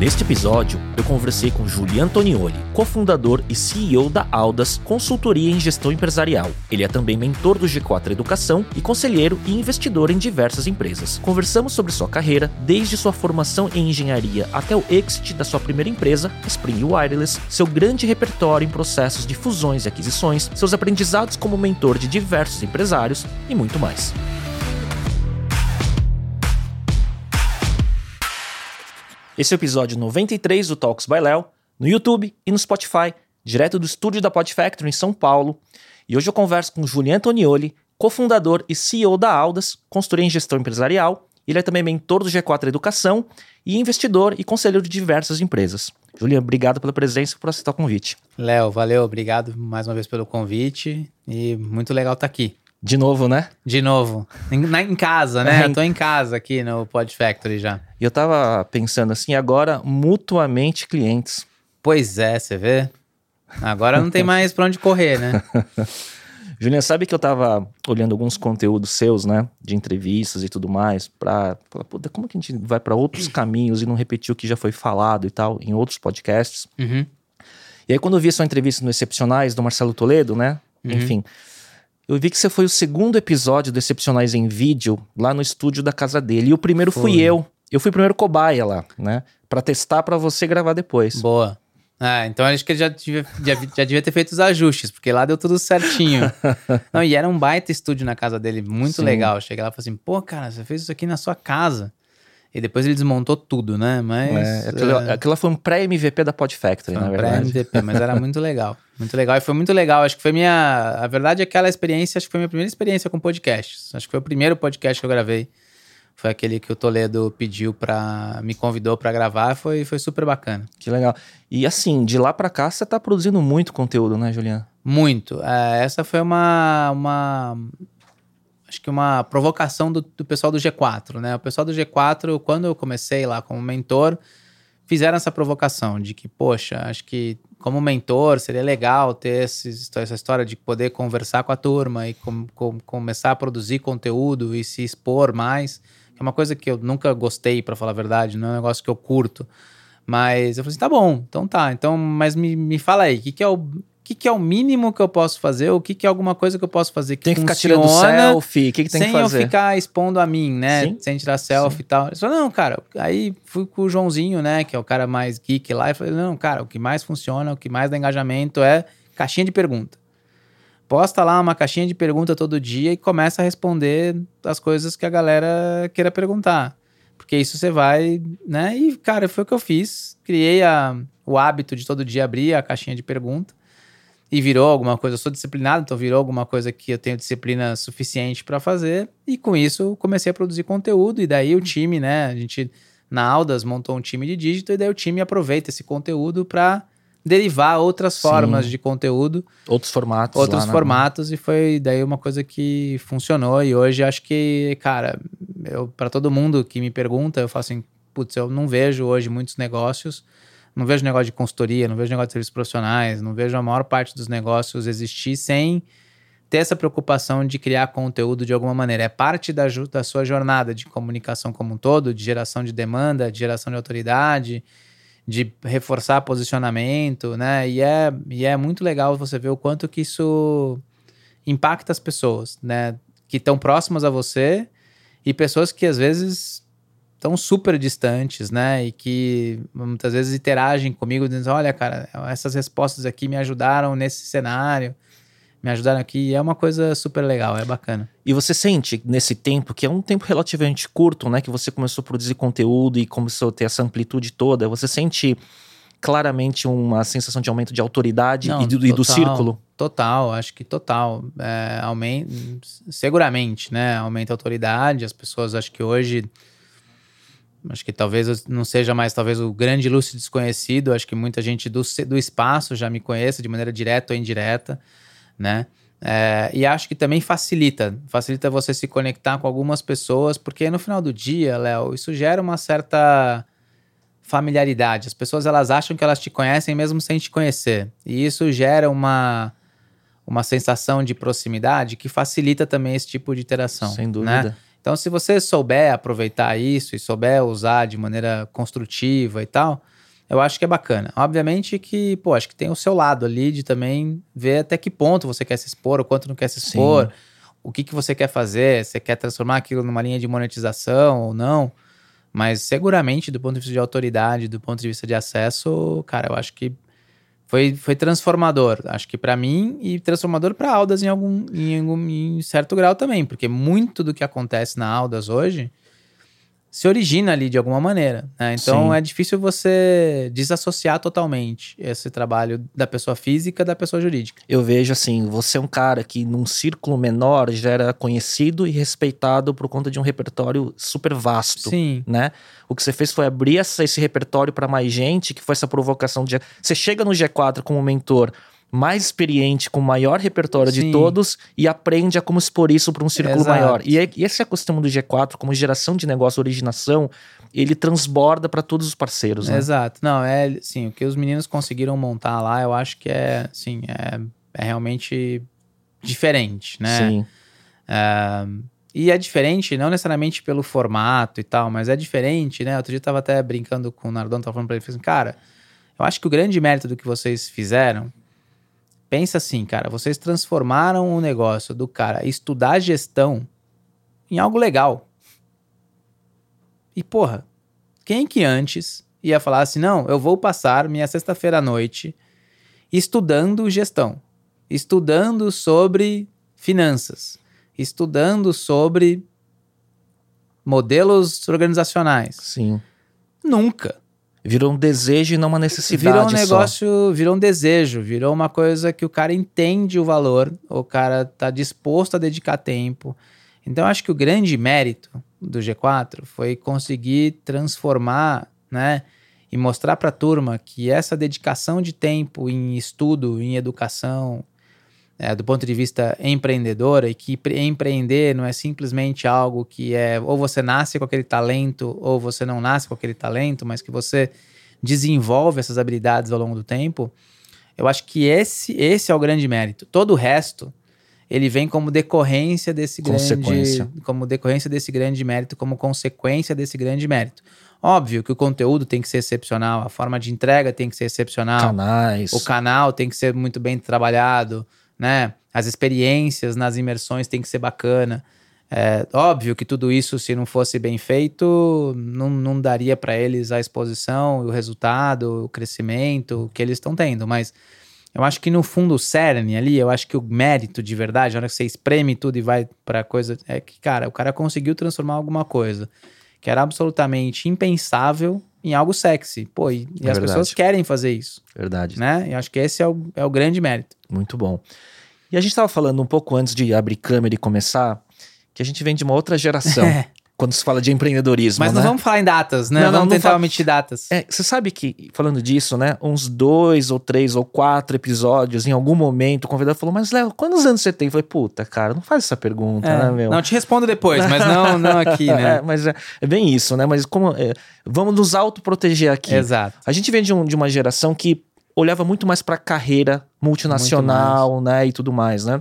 Neste episódio, eu conversei com Julian Antonioli, cofundador e CEO da Aldas Consultoria em Gestão Empresarial. Ele é também mentor do G4 Educação e conselheiro e investidor em diversas empresas. Conversamos sobre sua carreira, desde sua formação em engenharia até o exit da sua primeira empresa, Spring Wireless, seu grande repertório em processos de fusões e aquisições, seus aprendizados como mentor de diversos empresários e muito mais. Esse é o episódio 93 do Talks by Léo, no YouTube e no Spotify, direto do estúdio da Pod Factory em São Paulo. E hoje eu converso com Julian Antonioli, cofundador e CEO da Aldas, consultoria em gestão empresarial. Ele é também mentor do G4 Educação e investidor e conselheiro de diversas empresas. Julian, obrigado pela presença e por aceitar o convite. Léo, valeu, obrigado mais uma vez pelo convite e muito legal estar aqui. De novo, né? De novo. Em, na, em casa, né? É, eu tô em casa aqui no Pod Factory já. E eu tava pensando assim, agora mutuamente clientes. Pois é, você vê? Agora não tem mais pra onde correr, né? Juliana, sabe que eu tava olhando alguns conteúdos seus, né? De entrevistas e tudo mais, pra falar, puta, como que a gente vai para outros caminhos e não repetir o que já foi falado e tal, em outros podcasts? Uhum. E aí, quando eu vi sua entrevista no Excepcionais do Marcelo Toledo, né? Uhum. Enfim, eu vi que você foi o segundo episódio do Excepcionais em Vídeo lá no estúdio da casa dele. E o primeiro foi. fui eu. Eu fui o primeiro cobaia lá, né? Pra testar para você gravar depois. Boa. Ah, então acho que ele já devia, já, já devia ter feito os ajustes, porque lá deu tudo certinho. Não, e era um baita estúdio na casa dele, muito Sim. legal. Cheguei lá e falei assim, pô, cara, você fez isso aqui na sua casa. E depois ele desmontou tudo, né? Mas. É, aquilo, é... aquilo foi um pré-MVP da Pod Factory, foi um na verdade. Pré-MVP, mas era muito legal. Muito legal. E foi muito legal. Acho que foi minha. A verdade, é aquela experiência, acho que foi minha primeira experiência com podcasts. Acho que foi o primeiro podcast que eu gravei. Foi aquele que o Toledo pediu para me convidou para gravar, foi, foi super bacana. Que legal. E assim, de lá para cá você tá produzindo muito conteúdo, né, Juliana? Muito. É, essa foi uma, uma acho que uma provocação do, do, pessoal do G4, né? O pessoal do G4, quando eu comecei lá como mentor, fizeram essa provocação de que, poxa, acho que como mentor seria legal ter essa história de poder conversar com a turma e com, com, começar a produzir conteúdo e se expor mais, é uma coisa que eu nunca gostei, para falar a verdade, não é um negócio que eu curto. Mas eu falei assim, tá bom, então tá, então, mas me, me fala aí, o que, que é o que, que é o mínimo que eu posso fazer, o que, que é alguma coisa que eu posso fazer que Tem que ficar tirando selfie, o que, que tem que fazer? Sem eu ficar expondo a mim, né? Sim. Sem tirar selfie Sim. e tal. Ele falou, não, cara, aí fui com o Joãozinho, né, que é o cara mais geek lá, e falei, não, cara, o que mais funciona, o que mais dá engajamento é caixinha de pergunta. Posta lá uma caixinha de pergunta todo dia e começa a responder as coisas que a galera queira perguntar. Porque isso você vai, né? E, cara, foi o que eu fiz. Criei a, o hábito de todo dia abrir a caixinha de pergunta e virou alguma coisa. Eu sou disciplinado, então virou alguma coisa que eu tenho disciplina suficiente para fazer. E com isso comecei a produzir conteúdo. E daí o time, né? A gente na Aldas montou um time de dígito e daí o time aproveita esse conteúdo para derivar outras Sim. formas de conteúdo. Outros formatos. Outros lá, formatos. Né? E foi daí uma coisa que funcionou. E hoje acho que, cara, eu para todo mundo que me pergunta, eu falo assim, putz, eu não vejo hoje muitos negócios não vejo negócio de consultoria, não vejo negócio de serviços profissionais, não vejo a maior parte dos negócios existir sem ter essa preocupação de criar conteúdo de alguma maneira. É parte da, da sua jornada de comunicação como um todo, de geração de demanda, de geração de autoridade, de reforçar posicionamento, né? E é, e é muito legal você ver o quanto que isso impacta as pessoas, né? Que estão próximas a você e pessoas que às vezes tão super distantes, né? E que muitas vezes interagem comigo dizendo: olha, cara, essas respostas aqui me ajudaram nesse cenário, me ajudaram aqui. E é uma coisa super legal, é bacana. E você sente nesse tempo, que é um tempo relativamente curto, né? Que você começou a produzir conteúdo e começou a ter essa amplitude toda, você sente claramente uma sensação de aumento de autoridade Não, e, do, total, e, do, círculo? Total, acho que total. É, aumenta, seguramente, né? Aumenta a autoridade, as pessoas acho que hoje Acho que talvez não seja mais talvez o grande lúcido desconhecido. Acho que muita gente do, do espaço já me conhece de maneira direta ou indireta, né? É, e acho que também facilita, facilita você se conectar com algumas pessoas, porque no final do dia, Léo, isso gera uma certa familiaridade. As pessoas elas acham que elas te conhecem mesmo sem te conhecer. E isso gera uma, uma sensação de proximidade que facilita também esse tipo de interação. Sem dúvida. Né? Então, se você souber aproveitar isso e souber usar de maneira construtiva e tal, eu acho que é bacana. Obviamente que, pô, acho que tem o seu lado ali de também ver até que ponto você quer se expor, o quanto não quer se expor, Sim. o que, que você quer fazer, você quer transformar aquilo numa linha de monetização ou não. Mas seguramente, do ponto de vista de autoridade, do ponto de vista de acesso, cara, eu acho que foi, foi transformador. Acho que para mim e transformador para Aldas em algum, em algum em certo grau também, porque muito do que acontece na Aldas hoje se origina ali de alguma maneira. Né? Então Sim. é difícil você desassociar totalmente esse trabalho da pessoa física da pessoa jurídica. Eu vejo assim, você é um cara que num círculo menor já era conhecido e respeitado por conta de um repertório super vasto. Sim. Né? O que você fez foi abrir essa, esse repertório para mais gente, que foi essa provocação de. Você chega no G4 como mentor mais experiente, com maior repertório Sim. de todos e aprende a como expor isso para um círculo Exato. maior. E, e esse acostumado do G4, como geração de negócio, originação, ele transborda para todos os parceiros. Né? Exato. Não, é sim, o que os meninos conseguiram montar lá, eu acho que é, sim, é, é realmente diferente, né? Sim. É, e é diferente, não necessariamente pelo formato e tal, mas é diferente, né? Outro dia eu tava até brincando com o Nardon, tava falando pra ele, assim, cara, eu acho que o grande mérito do que vocês fizeram Pensa assim, cara, vocês transformaram o negócio do cara estudar gestão em algo legal. E porra, quem que antes ia falar assim, não, eu vou passar minha sexta-feira à noite estudando gestão, estudando sobre finanças, estudando sobre modelos organizacionais. Sim. Nunca. Virou um desejo e não uma necessidade. Virou um negócio, só. virou um desejo, virou uma coisa que o cara entende o valor, o cara tá disposto a dedicar tempo. Então, acho que o grande mérito do G4 foi conseguir transformar, né, e mostrar para a turma que essa dedicação de tempo em estudo, em educação, é, do ponto de vista empreendedor, e que empreender não é simplesmente algo que é ou você nasce com aquele talento ou você não nasce com aquele talento, mas que você desenvolve essas habilidades ao longo do tempo. Eu acho que esse, esse é o grande mérito. Todo o resto ele vem como decorrência desse grande como decorrência desse grande mérito, como consequência desse grande mérito. Óbvio que o conteúdo tem que ser excepcional, a forma de entrega tem que ser excepcional, canais, o canal tem que ser muito bem trabalhado, né? As experiências nas imersões tem que ser bacana. É óbvio que tudo isso, se não fosse bem feito, não, não daria para eles a exposição, o resultado, o crescimento que eles estão tendo. Mas eu acho que no fundo o cerne ali, eu acho que o mérito de verdade, na hora que você espreme tudo e vai para coisa, é que, cara, o cara conseguiu transformar alguma coisa que era absolutamente impensável em algo sexy. Pô, e, é as pessoas querem fazer isso. Verdade. Né? E acho que esse é o, é o grande mérito. Muito bom. E a gente estava falando um pouco antes de abrir câmera e começar, que a gente vem de uma outra geração. quando se fala de empreendedorismo. Mas não né? vamos falar em datas, né? Não, vamos não, tentar não omitir datas. É, você sabe que, falando disso, né? Uns dois ou três ou quatro episódios, em algum momento, o convidado falou: Mas Léo, quantos anos você tem? Eu falei: Puta, cara, não faz essa pergunta, é, né, meu? Não, te respondo depois, mas não, não aqui, né? É, mas é, é, bem isso, né? Mas como. É, vamos nos autoproteger aqui. Exato. A gente vem de, um, de uma geração que olhava muito mais para carreira multinacional, né? E tudo mais, né?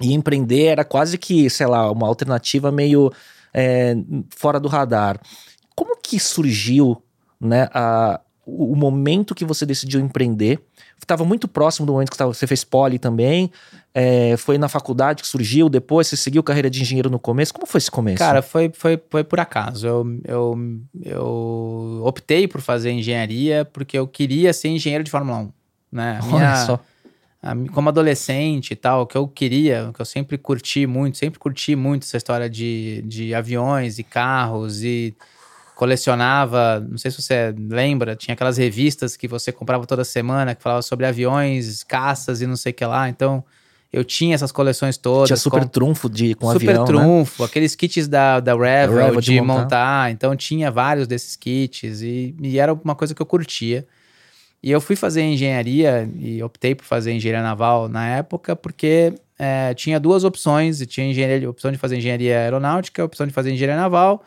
E empreender era quase que, sei lá, uma alternativa meio é, fora do radar. Como que surgiu né, a, o momento que você decidiu empreender? Estava muito próximo do momento que você fez poli também. É, foi na faculdade que surgiu, depois você seguiu carreira de engenheiro no começo. Como foi esse começo? Cara, foi, foi, foi por acaso. Eu, eu, eu optei por fazer engenharia porque eu queria ser engenheiro de Fórmula 1. Né? Minha, Olha só como adolescente e tal, que eu queria, que eu sempre curti muito, sempre curti muito essa história de, de aviões e carros e colecionava, não sei se você lembra, tinha aquelas revistas que você comprava toda semana que falava sobre aviões, caças e não sei o que lá, então eu tinha essas coleções todas. Tinha super com, trunfo de, com super avião, Super né? trunfo, né? aqueles kits da, da Revel, Revel de, de montar. montar. então tinha vários desses kits e, e era uma coisa que eu curtia. E eu fui fazer engenharia e optei por fazer engenharia naval na época porque é, tinha duas opções. Tinha engenharia, opção de fazer engenharia aeronáutica, opção de fazer engenharia naval.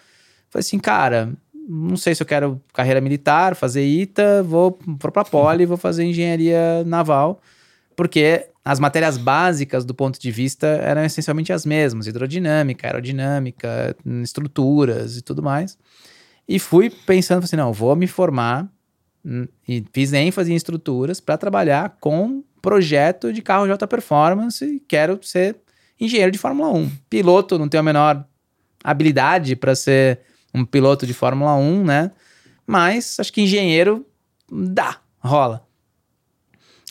Falei assim, cara, não sei se eu quero carreira militar, fazer ITA, vou, vou para Poli, vou fazer engenharia naval, porque as matérias básicas do ponto de vista eram essencialmente as mesmas: hidrodinâmica, aerodinâmica, estruturas e tudo mais. E fui pensando assim: não, vou me formar e fiz ênfase em estruturas para trabalhar com projeto de carro de alta performance e quero ser engenheiro de Fórmula 1. Piloto, não tenho a menor habilidade para ser um piloto de Fórmula 1, né? Mas acho que engenheiro dá, rola.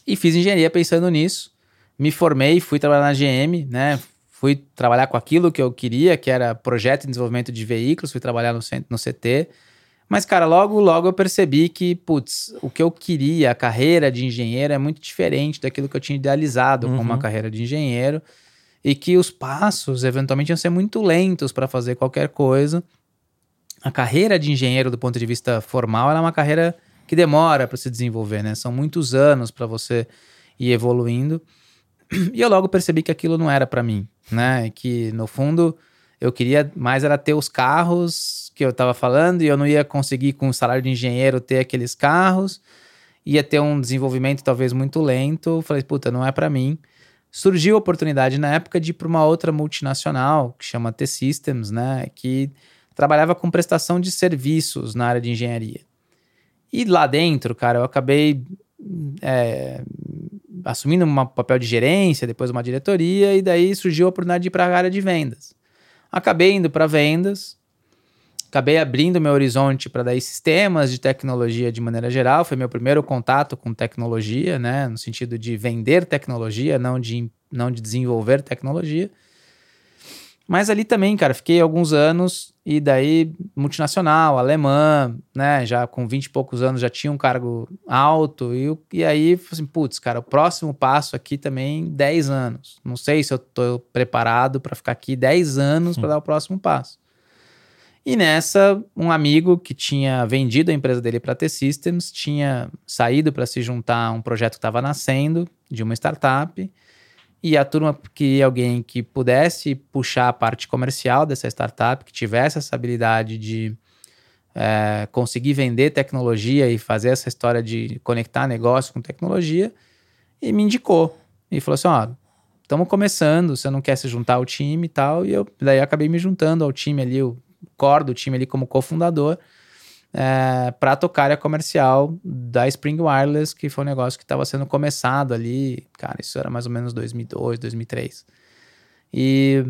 E fiz engenharia pensando nisso. Me formei, fui trabalhar na GM, né? Fui trabalhar com aquilo que eu queria, que era projeto de desenvolvimento de veículos, fui trabalhar no, no CT. Mas, cara, logo, logo eu percebi que, putz, o que eu queria, a carreira de engenheiro é muito diferente daquilo que eu tinha idealizado uhum. como uma carreira de engenheiro e que os passos, eventualmente, iam ser muito lentos para fazer qualquer coisa. A carreira de engenheiro, do ponto de vista formal, é uma carreira que demora para se desenvolver, né? São muitos anos para você ir evoluindo. E eu logo percebi que aquilo não era para mim, né? Que, no fundo, eu queria mais era ter os carros que eu estava falando e eu não ia conseguir com o salário de engenheiro ter aqueles carros, ia ter um desenvolvimento talvez muito lento. Falei, puta, não é para mim. Surgiu a oportunidade na época de ir para uma outra multinacional que chama T-Systems, né, que trabalhava com prestação de serviços na área de engenharia. E lá dentro, cara, eu acabei é, assumindo um papel de gerência, depois uma diretoria, e daí surgiu a oportunidade de ir para a área de vendas. Acabei indo para vendas, acabei abrindo meu horizonte para daí sistemas de tecnologia de maneira geral. Foi meu primeiro contato com tecnologia, né? No sentido de vender tecnologia, não de, não de desenvolver tecnologia. Mas ali também, cara, fiquei alguns anos e daí multinacional, alemã, né? Já com 20 e poucos anos já tinha um cargo alto. E, e aí, assim, putz, cara, o próximo passo aqui também 10 anos. Não sei se eu tô preparado para ficar aqui 10 anos para dar o próximo passo. E nessa, um amigo que tinha vendido a empresa dele para T-Systems tinha saído para se juntar a um projeto que estava nascendo de uma startup e a turma queria alguém que pudesse puxar a parte comercial dessa startup, que tivesse essa habilidade de é, conseguir vender tecnologia e fazer essa história de conectar negócio com tecnologia, e me indicou. E falou assim: ó, estamos começando, você não quer se juntar ao time e tal. E eu daí acabei me juntando ao time ali, o core do time ali como cofundador é, para tocar a comercial da Spring Wireless, que foi um negócio que estava sendo começado ali, cara, isso era mais ou menos 2002, 2003. E,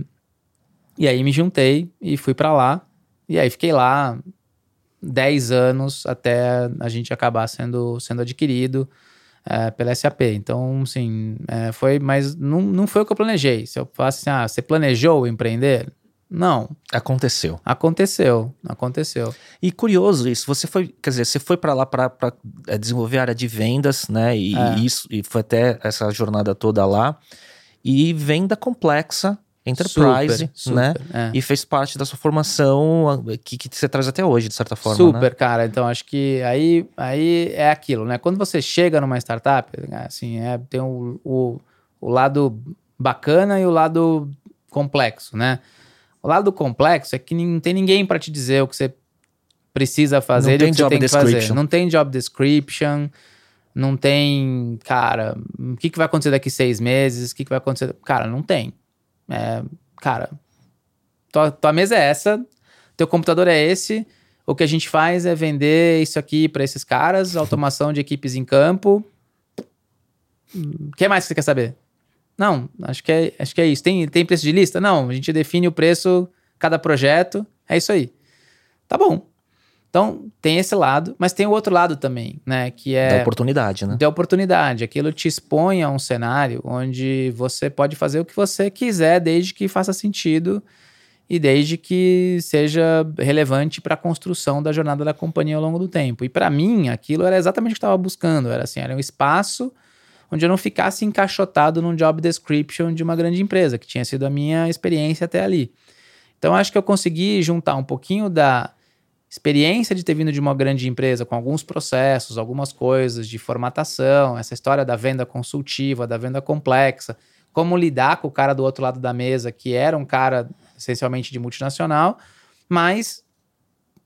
e aí me juntei e fui para lá, e aí fiquei lá 10 anos até a gente acabar sendo, sendo adquirido é, pela SAP. Então, assim, é, foi, mas não, não foi o que eu planejei. Se eu falasse assim, ah, você planejou empreender? Não. Aconteceu. Aconteceu, aconteceu. E curioso isso, você foi, quer dizer, você foi para lá para é, desenvolver a área de vendas, né? E, é. isso e foi até essa jornada toda lá. E venda complexa, enterprise, super, né? é. E fez parte da sua formação que, que você traz até hoje, de certa forma. Super, né? cara. Então acho que aí, aí é aquilo, né? Quando você chega numa startup, assim, é, tem o, o, o lado bacana e o lado complexo, né? O lado complexo é que não tem ninguém para te dizer o que você precisa fazer não tem o que job tem que fazer. Não tem job description, não tem, cara, o que, que vai acontecer daqui seis meses, o que, que vai acontecer. Cara, não tem. É, cara, tua, tua mesa é essa, teu computador é esse, o que a gente faz é vender isso aqui para esses caras, automação de equipes em campo. O que mais que você quer saber? Não, acho que é, acho que é isso. Tem, tem preço de lista? Não, a gente define o preço, cada projeto, é isso aí. Tá bom. Então, tem esse lado, mas tem o outro lado também, né? Que é. Da oportunidade, né? Da oportunidade. Aquilo te expõe a um cenário onde você pode fazer o que você quiser, desde que faça sentido e desde que seja relevante para a construção da jornada da companhia ao longo do tempo. E para mim, aquilo era exatamente o que eu estava buscando. Era assim, era um espaço onde eu não ficasse encaixotado num job description de uma grande empresa, que tinha sido a minha experiência até ali. Então acho que eu consegui juntar um pouquinho da experiência de ter vindo de uma grande empresa com alguns processos, algumas coisas de formatação, essa história da venda consultiva, da venda complexa, como lidar com o cara do outro lado da mesa, que era um cara essencialmente de multinacional, mas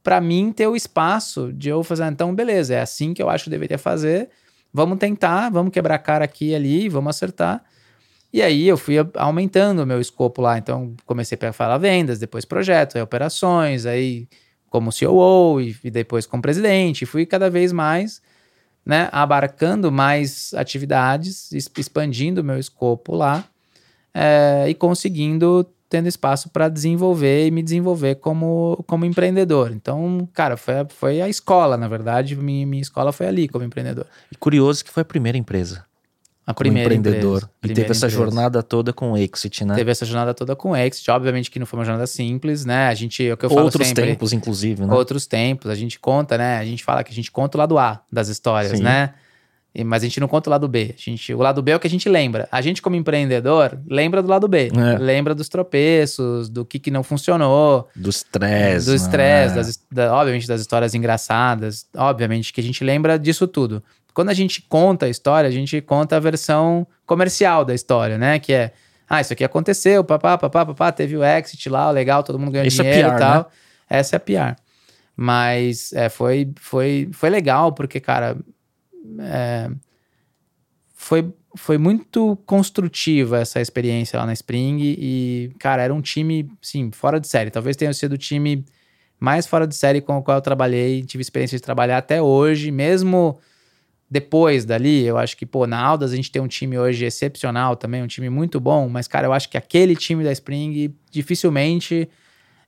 para mim ter o espaço de eu fazer, então beleza, é assim que eu acho que deveria fazer. Vamos tentar, vamos quebrar a cara aqui e ali, vamos acertar. E aí eu fui aumentando o meu escopo lá. Então comecei a falar vendas, depois projetos, aí operações, aí como COO e, e depois como presidente. Fui cada vez mais né, abarcando mais atividades, expandindo o meu escopo lá é, e conseguindo tendo espaço para desenvolver e me desenvolver como, como empreendedor. Então, cara, foi a, foi a escola, na verdade. Minha, minha escola foi ali como empreendedor. E curioso que foi a primeira empresa. A primeira empreendedor. Empresa, e teve essa empresa. jornada toda com o Exit, né? Teve essa jornada toda com o Exit. Obviamente que não foi uma jornada simples, né? A gente, é o que eu falo Outros sempre, tempos, inclusive, né? Outros tempos. A gente conta, né? A gente fala que a gente conta o lado A das histórias, Sim. né? Mas a gente não conta o lado B. A gente, o lado B é o que a gente lembra. A gente, como empreendedor, lembra do lado B. É. Lembra dos tropeços, do que, que não funcionou, Do estresse. do né? estresse, das da- obviamente das histórias engraçadas. Obviamente que a gente lembra disso tudo. Quando a gente conta a história, a gente conta a versão comercial da história, né? Que é, ah, isso aqui aconteceu, papá, papá, papá, teve o exit lá, legal, todo mundo ganhou Isso é dinheiro PR, e tal. né? Essa é a PR. Mas é, foi, foi, foi legal, porque, cara, é, foi, foi muito construtiva essa experiência lá na Spring e, cara, era um time, sim, fora de série. Talvez tenha sido o time mais fora de série com o qual eu trabalhei, tive experiência de trabalhar até hoje, mesmo depois dali, eu acho que, pô, na Aldas a gente tem um time hoje excepcional também, um time muito bom, mas, cara, eu acho que aquele time da Spring, dificilmente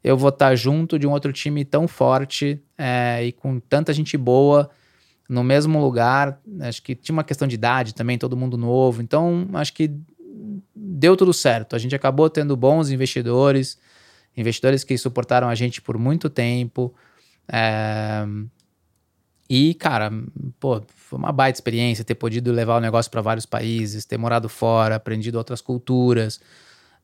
eu vou estar junto de um outro time tão forte é, e com tanta gente boa no mesmo lugar. Acho que tinha uma questão de idade também, todo mundo novo. Então, acho que deu tudo certo. A gente acabou tendo bons investidores, investidores que suportaram a gente por muito tempo. É, E, cara, pô, foi uma baita experiência ter podido levar o negócio para vários países, ter morado fora, aprendido outras culturas,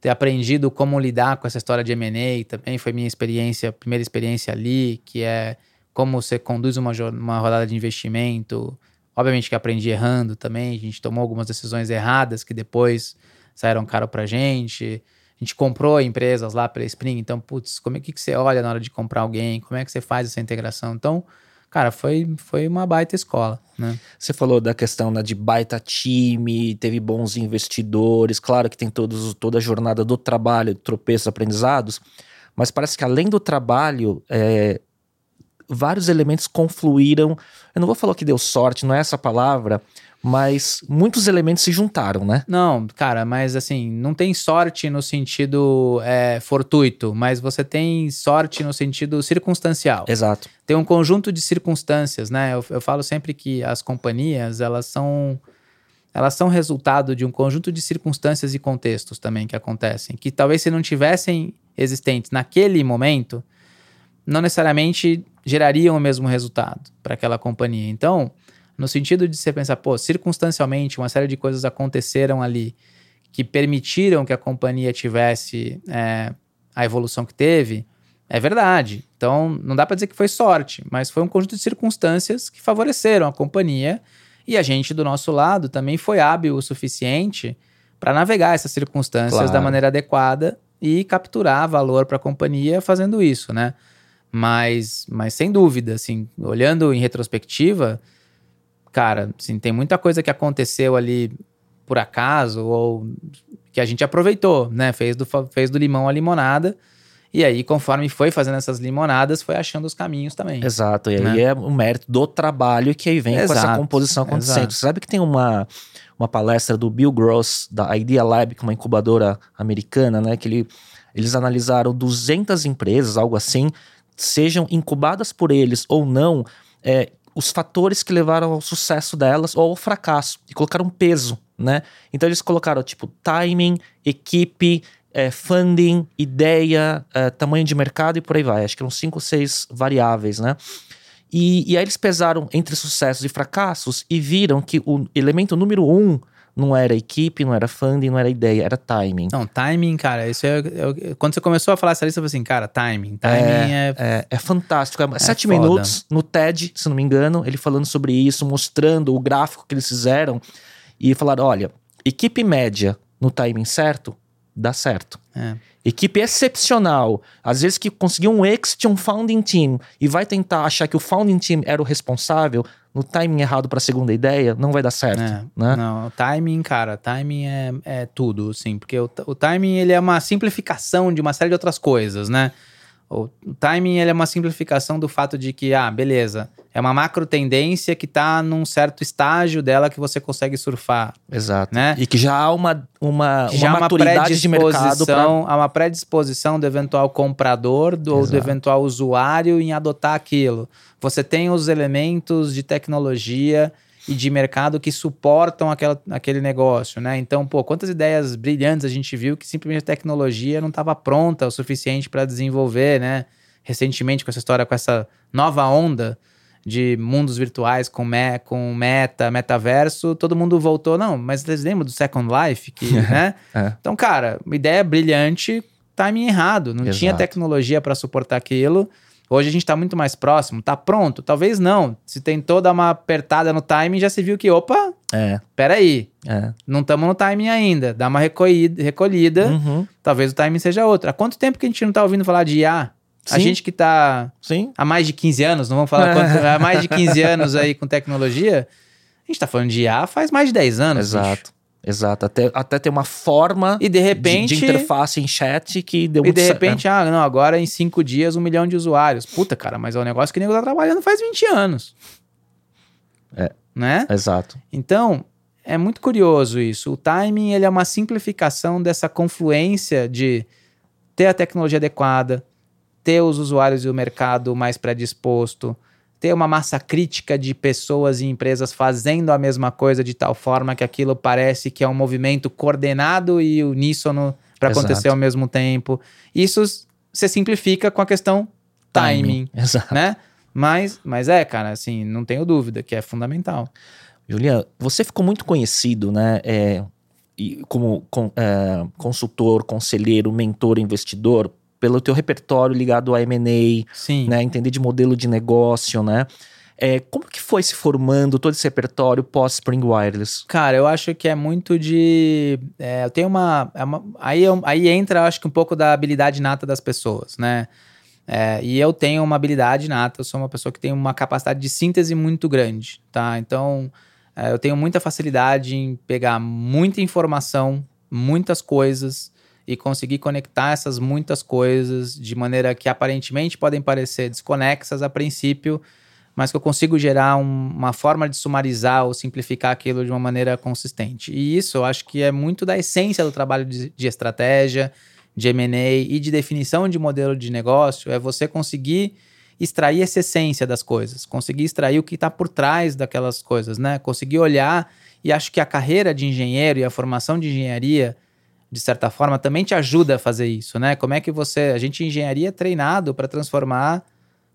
ter aprendido como lidar com essa história de M&A também foi minha experiência, primeira experiência ali, que é como você conduz uma, uma rodada de investimento. Obviamente que aprendi errando também, a gente tomou algumas decisões erradas que depois saíram caro pra gente. A gente comprou empresas lá pela Spring, então, putz, como é que, que você olha na hora de comprar alguém? Como é que você faz essa integração? Então, cara, foi, foi uma baita escola, né? Você falou da questão né, de baita time, teve bons investidores, claro que tem todos, toda a jornada do trabalho, tropeços, aprendizados, mas parece que além do trabalho, é, vários elementos confluíram. Eu não vou falar que deu sorte, não é essa palavra, mas muitos elementos se juntaram, né? Não, cara, mas assim, não tem sorte no sentido é, fortuito, mas você tem sorte no sentido circunstancial. Exato. Tem um conjunto de circunstâncias, né? Eu, eu falo sempre que as companhias, elas são elas são resultado de um conjunto de circunstâncias e contextos também que acontecem, que talvez se não tivessem existentes naquele momento, não necessariamente gerariam o mesmo resultado para aquela companhia. Então, no sentido de você pensar, pô, circunstancialmente, uma série de coisas aconteceram ali que permitiram que a companhia tivesse é, a evolução que teve, é verdade. Então, não dá para dizer que foi sorte, mas foi um conjunto de circunstâncias que favoreceram a companhia e a gente, do nosso lado, também foi hábil o suficiente para navegar essas circunstâncias Claro. da maneira adequada e capturar valor para a companhia fazendo isso, né? Mas, mas sem dúvida, assim, olhando em retrospectiva, cara, assim, tem muita coisa que aconteceu ali por acaso ou que a gente aproveitou, né? Fez do, fez do limão a limonada. E aí, conforme foi fazendo essas limonadas, foi achando os caminhos também. Exato, e aí Né? é o mérito do trabalho que aí vem com essa Exato, composição acontecendo. exato. Você sabe que tem uma, uma palestra do Bill Gross, da Idea Lab, que é uma incubadora americana, né? Que ele, eles analisaram 200 empresas, algo assim, sejam incubadas por eles ou não, é, os fatores que levaram ao sucesso delas ou ao fracasso, e colocaram peso, né? Então eles colocaram, tipo, timing, equipe, é, funding, ideia, é, tamanho de mercado e por aí vai. Acho que eram cinco ou seis variáveis, né? E, e aí eles pesaram entre sucessos e fracassos e viram que o elemento número um não era equipe, não era funding, não era ideia, era timing. Não, timing, cara, isso é, é- Quando você começou a falar essa lista, eu falei assim, cara, timing. Timing é. É, é fantástico. É, sete foda. minutos no TED, se não me engano, ele falando sobre isso, mostrando o gráfico que eles fizeram e falaram: olha, equipe média no timing certo, dá certo. é. Equipe excepcional, às vezes que conseguiu um exit, um founding team, e vai tentar achar que o founding team era o responsável, no timing errado para a segunda ideia, não vai dar certo, É, né? Não, o timing, cara, timing é, é tudo, assim, porque o, o timing ele é uma simplificação de uma série de outras coisas, né? O, timing ele é uma simplificação do fato de que, ah, beleza, é uma macro tendência que tá num certo estágio dela que você consegue surfar, Exato. né? E que já há uma, uma, uma já há uma maturidade de mercado predisposição, há uma predisposição do eventual comprador do, ou do eventual usuário em adotar aquilo. Você tem os elementos de tecnologia e de mercado que suportam aquela, aquele negócio, né? Então, pô, quantas ideias brilhantes a gente viu que simplesmente a tecnologia não estava pronta o suficiente para desenvolver, né? Recentemente com essa história, com essa nova onda de mundos virtuais com, me, com meta, metaverso, todo mundo voltou, não, mas vocês lembram do Second Life, que, né? É. Então, cara, ideia brilhante, timing errado, não tinha Exato. tecnologia para suportar aquilo. Hoje a gente está muito mais próximo, tá pronto? Talvez não. Se tentou dar uma apertada no timing, já se viu que, opa, É, peraí, é. não estamos no timing ainda. Dá uma recolhida, recolhida Uhum. talvez o timing seja outro. Há quanto tempo que a gente não tá ouvindo falar de IA? A Sim. gente que tá Sim. há mais de 15 anos, não vamos falar quanto, há mais de 15 anos aí com tecnologia, a gente tá falando de IA faz mais de 10 anos. bicho. Exato. Até, até ter uma forma E de de- repente. de, interface em chat que deu E de certo. repente, ah, não, agora em cinco dias um milhão de usuários. Puta, cara, mas é um negócio que o nego tá trabalhando faz 20 anos. É. Né? Exato. Então, é muito curioso isso. O timing ele é uma simplificação dessa confluência de ter a tecnologia adequada, ter os usuários e o mercado mais predisposto, ter uma massa crítica de pessoas e empresas fazendo a mesma coisa de tal forma que aquilo parece que é um movimento coordenado e uníssono para acontecer ao mesmo tempo. Isso se simplifica com a questão timing, Exato. né? Mas, mas é, cara, assim, não tenho dúvida que é fundamental. Julian, você ficou muito conhecido, né? é, como con- é, consultor, conselheiro, mentor, investidor, pelo teu repertório ligado a M&A, Sim. né? Entender de modelo de negócio, né? É, como que foi se formando todo esse repertório pós-Spring Wireless? Cara, eu acho que é muito de. é, eu tenho uma. é uma- aí, eu- aí entra, acho que um pouco da habilidade nata das pessoas, né? É, e eu tenho uma habilidade nata, eu sou uma pessoa que tem uma capacidade de síntese muito grande, tá? Então, é, eu tenho muita facilidade em pegar muita informação, muitas coisas e conseguir conectar essas muitas coisas de maneira que aparentemente podem parecer desconexas a princípio, mas que eu consigo gerar um- uma forma de sumarizar ou simplificar aquilo de uma maneira consistente. E isso eu acho que é muito da essência do trabalho de, de estratégia, de M&A e de definição de modelo de negócio, é você conseguir extrair essa essência das coisas, conseguir extrair o que está por trás daquelas coisas, né? Conseguir olhar e acho que a carreira de engenheiro e a formação de engenharia, de certa forma, também te ajuda a fazer isso, né? Como é que você, a gente em engenharia é treinado para transformar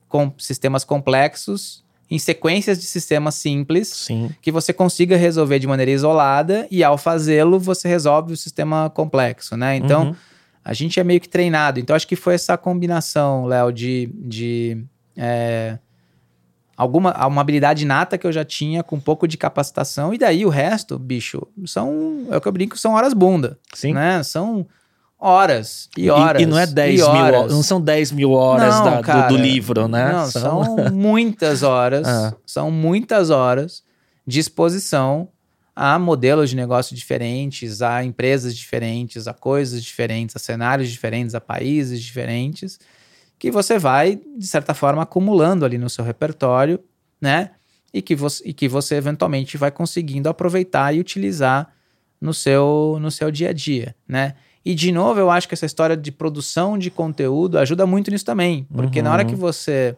com sistemas complexos em sequências de sistemas simples Sim. que você consiga resolver de maneira isolada e ao fazê-lo você resolve o sistema complexo, né? Então Uhum. a gente é meio que treinado. Então acho que foi essa combinação, Léo, de, de é, alguma uma habilidade nata que eu já tinha com um pouco de capacitação e daí o resto, bicho, são é o que eu brinco, são horas bunda, Sim. né? São horas e horas. E, não é 10 e mil horas. Não são 10 mil horas Não, da- do- cara, do, livro, né? Não, são, muitas horas. Ah. São muitas horas de exposição a modelos de negócio diferentes, a empresas diferentes, a coisas diferentes, a cenários diferentes, a países diferentes, que você vai, de certa forma, acumulando ali no seu repertório, né? E que você, e que você eventualmente vai conseguindo aproveitar e utilizar no seu, no seu dia a dia, né? E, de novo, eu acho que essa história de produção de conteúdo ajuda muito nisso também. Porque na hora Uhum. que você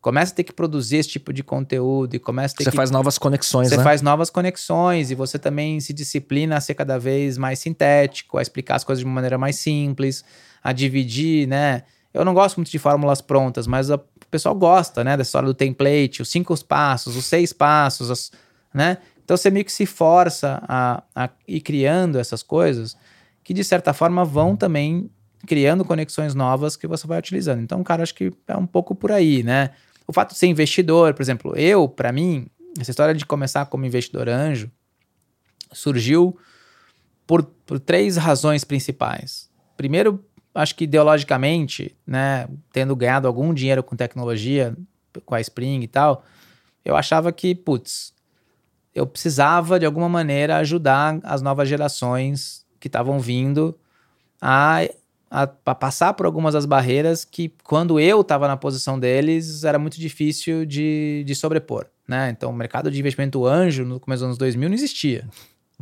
começa a ter que produzir esse tipo de conteúdo e começa a ter Você que faz novas conexões, você né? faz novas conexões e você também se disciplina a ser cada vez mais sintético, a explicar as coisas de uma maneira mais simples, a dividir, né? Eu não gosto muito de fórmulas prontas, mas a- o pessoal gosta, né? Da história do template, os cinco passos, os seis passos, as- né? Então você meio que se força a, a ir criando essas coisas que, de certa forma, vão também criando conexões novas que você vai utilizando. Então, cara, acho que é um pouco por aí, né? O fato de ser investidor, por exemplo, eu, para mim, essa história de começar como investidor anjo surgiu por, por três razões principais. Primeiro, acho que ideologicamente, né, tendo ganhado algum dinheiro com tecnologia, com a Spring e tal, eu achava que, putz, eu precisava de alguma maneira ajudar as novas gerações que estavam vindo a, a, a, passar por algumas das barreiras que, quando eu estava na posição deles, era muito difícil de, de sobrepor. Né? Então, o mercado de investimento anjo no começo dos anos 2000 não existia.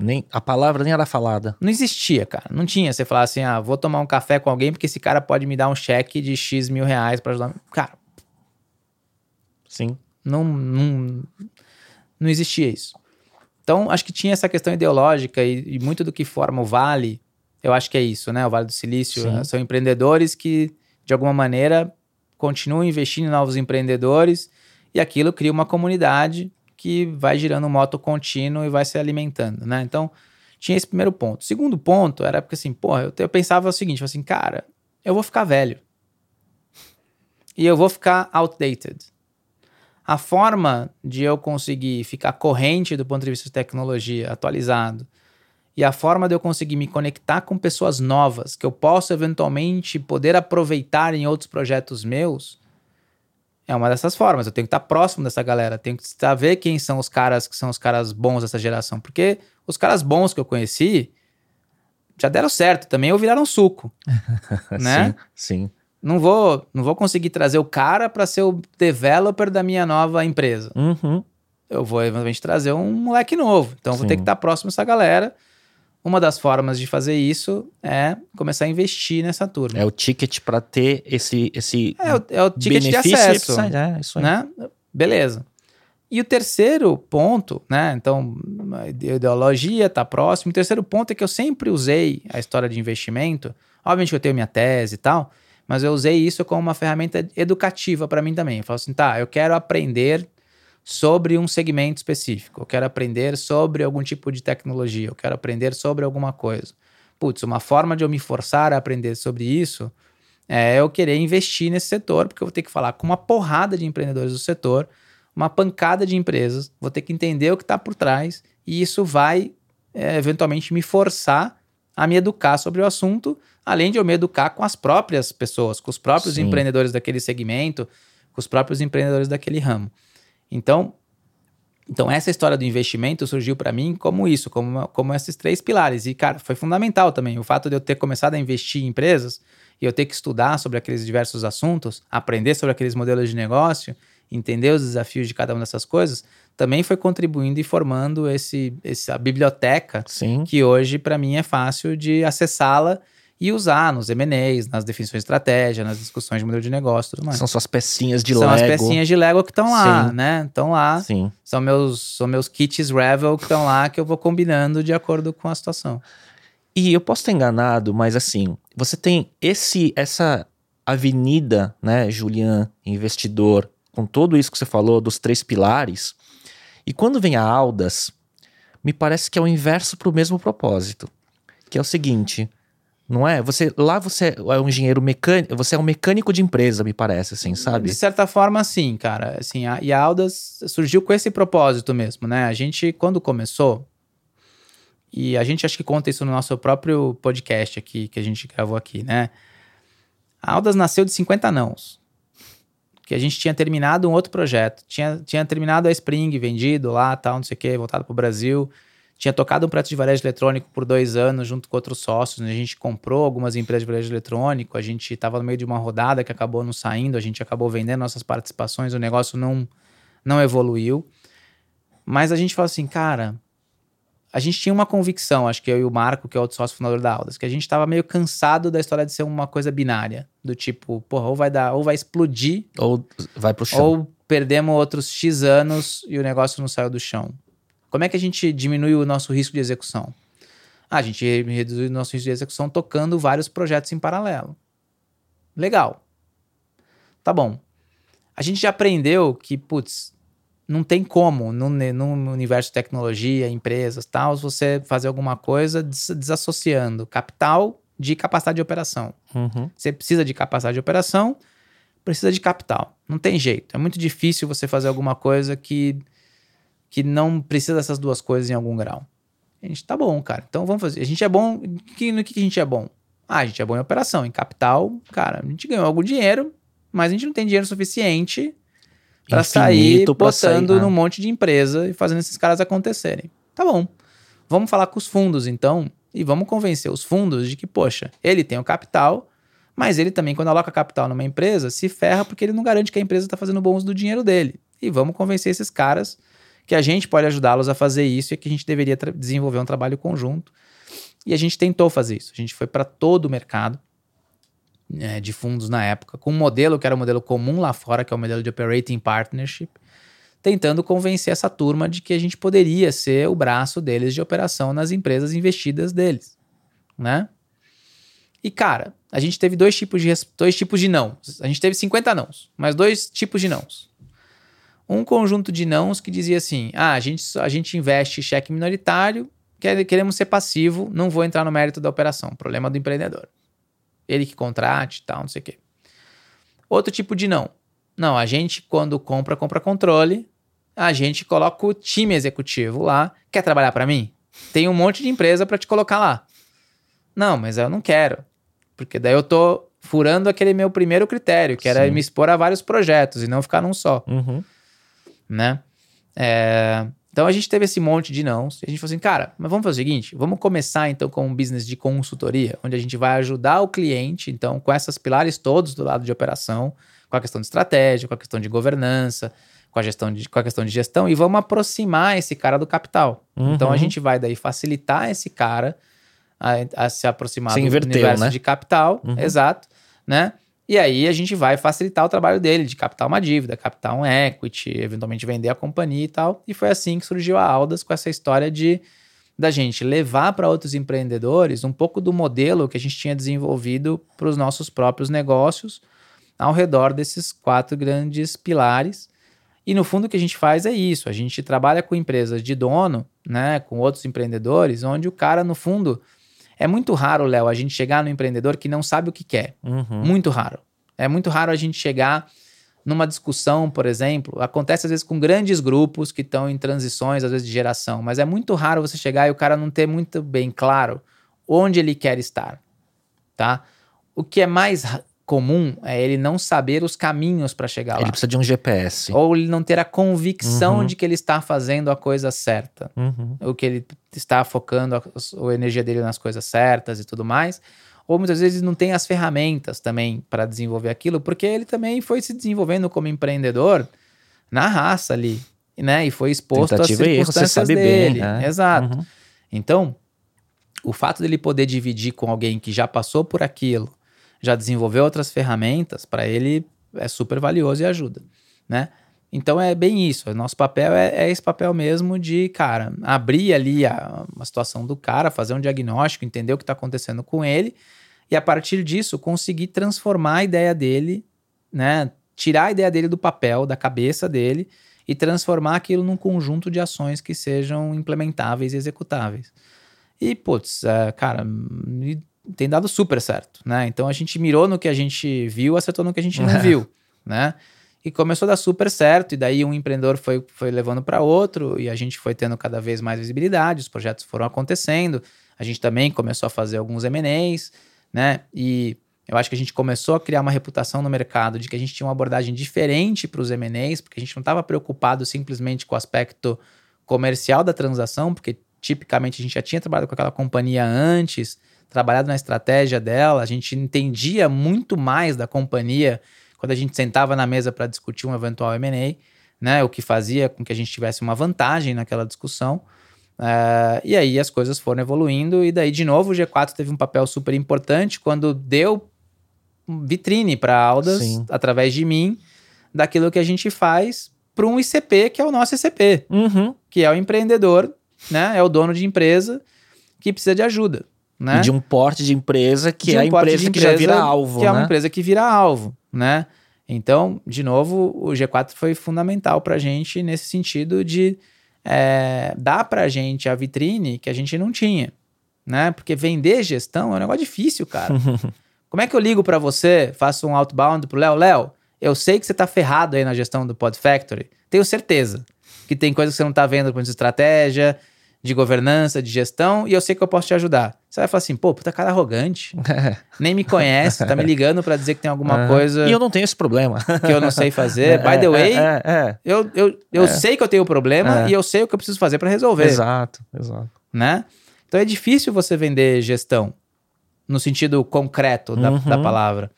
Nem, a palavra nem era falada. Não existia, cara. Não tinha. Você falar assim, ah, vou tomar um café com alguém porque esse cara pode me dar um cheque de X mil reais para ajudar. Cara. Sim. Não, não, não existia isso. Então, acho que tinha essa questão ideológica e, e, muito do que forma o Vale, eu acho que é isso, né? O Vale do Silício Sim. são empreendedores que, de alguma maneira, continuam investindo em novos empreendedores e aquilo cria uma comunidade que vai girando moto contínuo e vai se alimentando, né? Então, tinha esse primeiro ponto. Segundo ponto era porque assim, porra, eu, eu pensava o seguinte, assim, cara, eu vou ficar velho. E eu vou ficar outdated. A forma de eu conseguir ficar corrente do ponto de vista de tecnologia, atualizado, e a forma de eu conseguir me conectar com pessoas novas, que eu posso eventualmente poder aproveitar em outros projetos meus, é uma dessas formas. Eu tenho que estar próximo dessa galera, tenho que saber quem são os caras que são os caras bons dessa geração, porque os caras bons que eu conheci já deram certo também ou viraram suco, né? Sim, sim. Não vou, não vou conseguir trazer o cara para ser o developer da minha nova empresa. Uhum. Eu vou eventualmente trazer um moleque novo. Então sim. vou ter que estar próximo dessa galera uma das formas de fazer isso é começar a investir nessa turma. É o ticket para ter esse, esse é, o, é o ticket de acesso, é, isso aí. né? Beleza. E o terceiro ponto, né? Então, a ideologia está próximo. O terceiro ponto é que eu sempre usei a história de investimento. Obviamente que eu tenho minha tese e tal, mas eu usei isso como uma ferramenta educativa para mim também. Eu falo assim, tá, eu quero aprender sobre um segmento específico, eu quero aprender sobre algum tipo de tecnologia, eu quero aprender sobre alguma coisa. Putz, uma forma de eu me forçar a aprender sobre isso é eu querer investir nesse setor, porque eu vou ter que falar com uma porrada de empreendedores do setor, uma pancada de empresas, vou ter que entender o que está por trás, e isso vai é, eventualmente me forçar a me educar sobre o assunto, além de eu me educar com as próprias pessoas, com os próprios Sim. empreendedores daquele segmento, com os próprios empreendedores daquele ramo. Então, então essa história do investimento surgiu para mim como isso, como, como esses três pilares. E, cara, foi fundamental também. O fato de eu ter começado a investir em empresas e eu ter que estudar sobre aqueles diversos assuntos, aprender sobre aqueles modelos de negócio, entender os desafios de cada uma dessas coisas, também foi contribuindo e formando esse, essa biblioteca Sim. que hoje, para mim, é fácil de acessá-la e usar nos M&As, nas definições de estratégia, nas discussões de modelo de negócio tudo mais. São suas pecinhas de São Lego. São as pecinhas de Lego que estão lá, Sim. né? Estão lá. Sim. São meus, são meus kits Revel que estão lá que eu vou combinando de acordo com a situação. E eu posso estar enganado, mas assim, você tem esse essa avenida, né, Julian, investidor, com tudo isso que você falou dos três pilares. E quando vem a Aldas, me parece que é o inverso para o mesmo propósito, que é o seguinte: não é? Você lá você é um engenheiro mecânico, você é um mecânico de empresa, me parece assim, sabe? De certa forma sim, cara. Assim, a, e a Aldas surgiu com esse propósito mesmo, né? A gente quando começou e a gente acho que conta isso no nosso próprio podcast aqui que a gente gravou aqui, né? A Aldas nasceu de 50 nãos. Que a gente tinha terminado um outro projeto, tinha, tinha terminado a Spring, vendido lá, tal, não sei o que, voltado para o Brasil tinha tocado um prato de varejo eletrônico por dois anos junto com outros sócios. Né? A gente comprou algumas empresas de varejo eletrônico, a gente estava no meio de uma rodada que acabou não saindo, a gente acabou vendendo nossas participações, o negócio não, não evoluiu. Mas a gente falou assim, cara, a gente tinha uma convicção, acho que eu e o Marco, que é outro sócio fundador da Aldas, que a gente estava meio cansado da história de ser uma coisa binária, do tipo, porra, ou vai dar, ou vai explodir, ou vai pro chão. Ou perdemos outros X anos e o negócio não saiu do chão. Como é que a gente diminui o nosso risco de execução? Ah, a gente reduz o nosso risco de execução tocando vários projetos em paralelo. Legal. Tá bom. A gente já aprendeu que, putz, não tem como, no, no universo de tecnologia, empresas tal, você fazer alguma coisa desassociando capital de capacidade de operação. Uhum. Você precisa de capacidade de operação, precisa de capital. Não tem jeito. É muito difícil você fazer alguma coisa que que não precisa dessas duas coisas em algum grau. A gente tá bom, cara. Então vamos fazer. A gente é bom. No que, a gente é bom? Ah, a gente é bom em operação. Em capital, cara, a gente ganhou algum dinheiro, mas a gente não tem dinheiro suficiente para sair pra botando sair, né? num monte de empresa e fazendo esses caras acontecerem. Tá bom. Vamos falar com os fundos, então, e vamos convencer os fundos de que, poxa, ele tem o capital, mas ele também, quando aloca capital numa empresa, se ferra porque ele não garante que a empresa está fazendo bom uso do dinheiro dele. E vamos convencer esses caras que a gente pode ajudá-los a fazer isso e que a gente deveria desenvolver um trabalho conjunto. E a gente tentou fazer isso. A gente foi para todo o mercado né, de fundos na época, com um modelo que era um modelo comum lá fora, que é o modelo de Operating Partnership, tentando convencer essa turma de que a gente poderia ser o braço deles de operação nas empresas investidas deles, né? E cara, a gente teve dois tipos de dois tipos de não. A gente teve 50 nãos, mas dois tipos de nãos. Um conjunto de nãos que dizia assim: "Ah, a gente a gente investe cheque minoritário, quer- queremos ser passivo, não vou entrar no mérito da operação, problema do empreendedor. Ele que contrate, e tal, não sei o quê. Outro tipo de não. Não, a gente, quando compra, compra controle. A gente coloca o time executivo lá. Quer trabalhar para mim? Tem um monte de empresa para te colocar lá. Não, mas eu não quero. Porque daí eu tô furando aquele meu primeiro critério, que era Sim. me expor a vários projetos e não ficar num só, Uhum. Né? É, Então a gente teve esse monte de nãos. E a gente falou assim, cara, mas vamos fazer o seguinte: vamos começar então com um business de consultoria, onde a gente vai ajudar o cliente, então, com esses pilares todos do lado de operação, com a questão de estratégia, com a questão de governança, com a, gestão de, com a questão de gestão, e vamos aproximar esse cara do capital. Então a Uhum. gente vai daí facilitar esse cara a, a se aproximar Você do inverteu, universo né? de capital, Uhum. exato, né? E aí a gente vai facilitar o trabalho dele, de captar uma dívida, captar um equity, eventualmente vender a companhia e tal. E foi assim que surgiu a Aldas com essa história de da gente levar para outros empreendedores um pouco do modelo que a gente tinha desenvolvido para os nossos próprios negócios ao redor desses quatro grandes pilares. E no fundo o que a gente faz é isso, a gente trabalha com empresas de dono, né, com outros empreendedores, onde o cara no fundo é muito raro, Léo, a gente chegar no empreendedor que não sabe o que quer. Uhum. Muito raro. É muito raro a gente chegar numa discussão, por exemplo. Acontece às vezes com grandes grupos que estão em transições, às vezes de geração, mas é muito raro você chegar e o cara não ter muito bem claro onde ele quer estar, tá? O que é mais comum é ele não saber os caminhos para chegar Ele lá. precisa de um GPS. Ou ele não ter a convicção Uhum. de que ele está fazendo a coisa certa Uhum. ou que ele está focando a, a energia dele nas coisas certas e tudo mais. Ou muitas vezes não tem as ferramentas também para desenvolver aquilo, porque ele também foi se desenvolvendo como empreendedor na raça ali, né? E foi exposto Tentativa às erro, circunstâncias sabe bem, dele. né? Exato. Uhum. Então, o fato dele poder dividir com alguém que já passou por aquilo, já desenvolveu outras ferramentas, para ele é super valioso e ajuda, né? Então é bem isso. O nosso papel é, é esse papel mesmo de, cara, abrir ali a, a situação do cara, fazer um diagnóstico, entender o que está acontecendo com ele e a partir disso conseguir transformar a ideia dele, né? Tirar a ideia dele do papel, da cabeça dele e transformar aquilo num conjunto de ações que sejam implementáveis e executáveis. E, putz, é, cara, tem dado super certo, né? Então a gente mirou no que a gente viu, acertou no que a gente não viu, né? E começou a dar super certo, e daí um empreendedor foi, foi levando para outro, e a gente foi tendo cada vez mais visibilidade, os projetos foram acontecendo, a gente também começou a fazer alguns M&As, né? E eu acho que a gente começou a criar uma reputação no mercado de que a gente tinha uma abordagem diferente para os M&As, porque a gente não estava preocupado simplesmente com o aspecto comercial da transação, porque tipicamente a gente já tinha trabalhado com aquela companhia antes, trabalhado na estratégia dela, a gente entendia muito mais da companhia quando a gente sentava na mesa para discutir um eventual M&A, né? O que fazia com que a gente tivesse uma vantagem naquela discussão. Uh, e aí as coisas foram evoluindo, e daí, de novo, o G4 teve um papel super importante quando deu vitrine para Aldas, Sim. através de mim, daquilo que a gente faz para um ICP, que é o nosso ICP, Uhum. que é o empreendedor, né? É o dono de empresa que precisa de ajuda. Né? E de um porte de empresa que De é a um porte empresa de que já vira empresa alvo, Que é uma né? empresa que vira alvo, né? Então, de novo, o G4 foi fundamental para a gente nesse sentido de é, dar para a gente a vitrine que a gente não tinha, né? Porque vender gestão é um negócio difícil, cara. Como é que eu ligo para você, faço um outbound pro Léo? Léo, eu sei que você tá ferrado aí na gestão do Pod Factory. Tenho certeza que tem coisas que você não tá vendo com estratégia, de governança, de gestão, e eu sei que eu posso te ajudar. Você vai falar assim, pô, puta cara arrogante. É. Nem me conhece, tá me ligando pra dizer que tem alguma coisa E eu não tenho esse problema. que eu não sei fazer. By the É, way, É, é, eu, eu, eu sei que eu tenho o problema É. e eu sei o que eu preciso fazer pra é. resolver, Exato, exato. né? Então é difícil você vender gestão no sentido concreto da, Uhum. da palavra,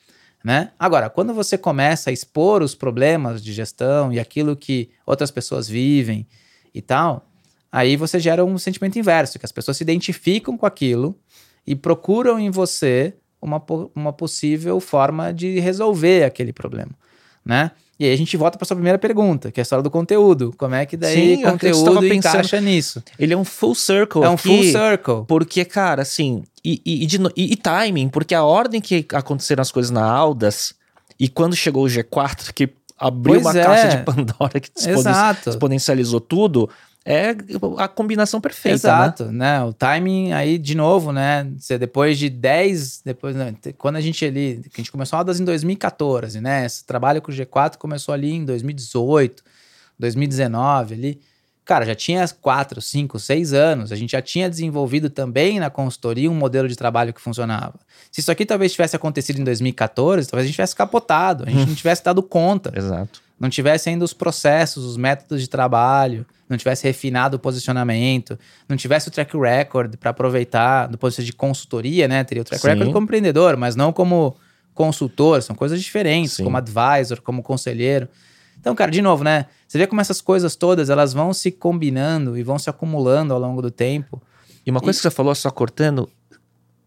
né? Agora, quando você começa a expor os problemas de gestão e aquilo que outras pessoas vivem e tal, aí você gera um sentimento inverso, que as pessoas se identificam com aquilo e procuram em você uma, uma possível forma de resolver aquele problema, né? E aí a gente volta para sua primeira pergunta, que é a história do conteúdo. Como é que daí Sim, conteúdo tava encaixa nisso? Ele é um full circle É um aqui, full circle. Porque, cara, assim, e, e, e e- timing, porque a ordem que aconteceram as coisas na Aldas e quando chegou o G4, que abriu Pois uma é. caixa de Pandora que exponencializou tudo, é a combinação perfeita, né? Exato, né? O timing aí, de novo, né? Você depois de 10, depois, né? quando a gente ali, a gente começou a aulas em 2014, né? Esse trabalho com o G4 começou ali em 2018, 2019 ali. Cara, já tinha 4, 5, 6 anos. A gente já tinha desenvolvido também na consultoria um modelo de trabalho que funcionava. Se isso aqui talvez tivesse acontecido em 2014, talvez a gente tivesse capotado, a gente não tivesse dado conta Exato. Não tivesse ainda os processos, os métodos de trabalho, não tivesse refinado o posicionamento, não tivesse o track record para aproveitar do ponto de vista de consultoria, né? Teria o track Sim. record como empreendedor, mas não como consultor, são coisas diferentes, Sim. como advisor, como conselheiro. Então, cara, de novo, né? Você vê como essas coisas todas, elas vão se combinando e vão se acumulando ao longo do tempo. E uma coisa que você falou, só cortando,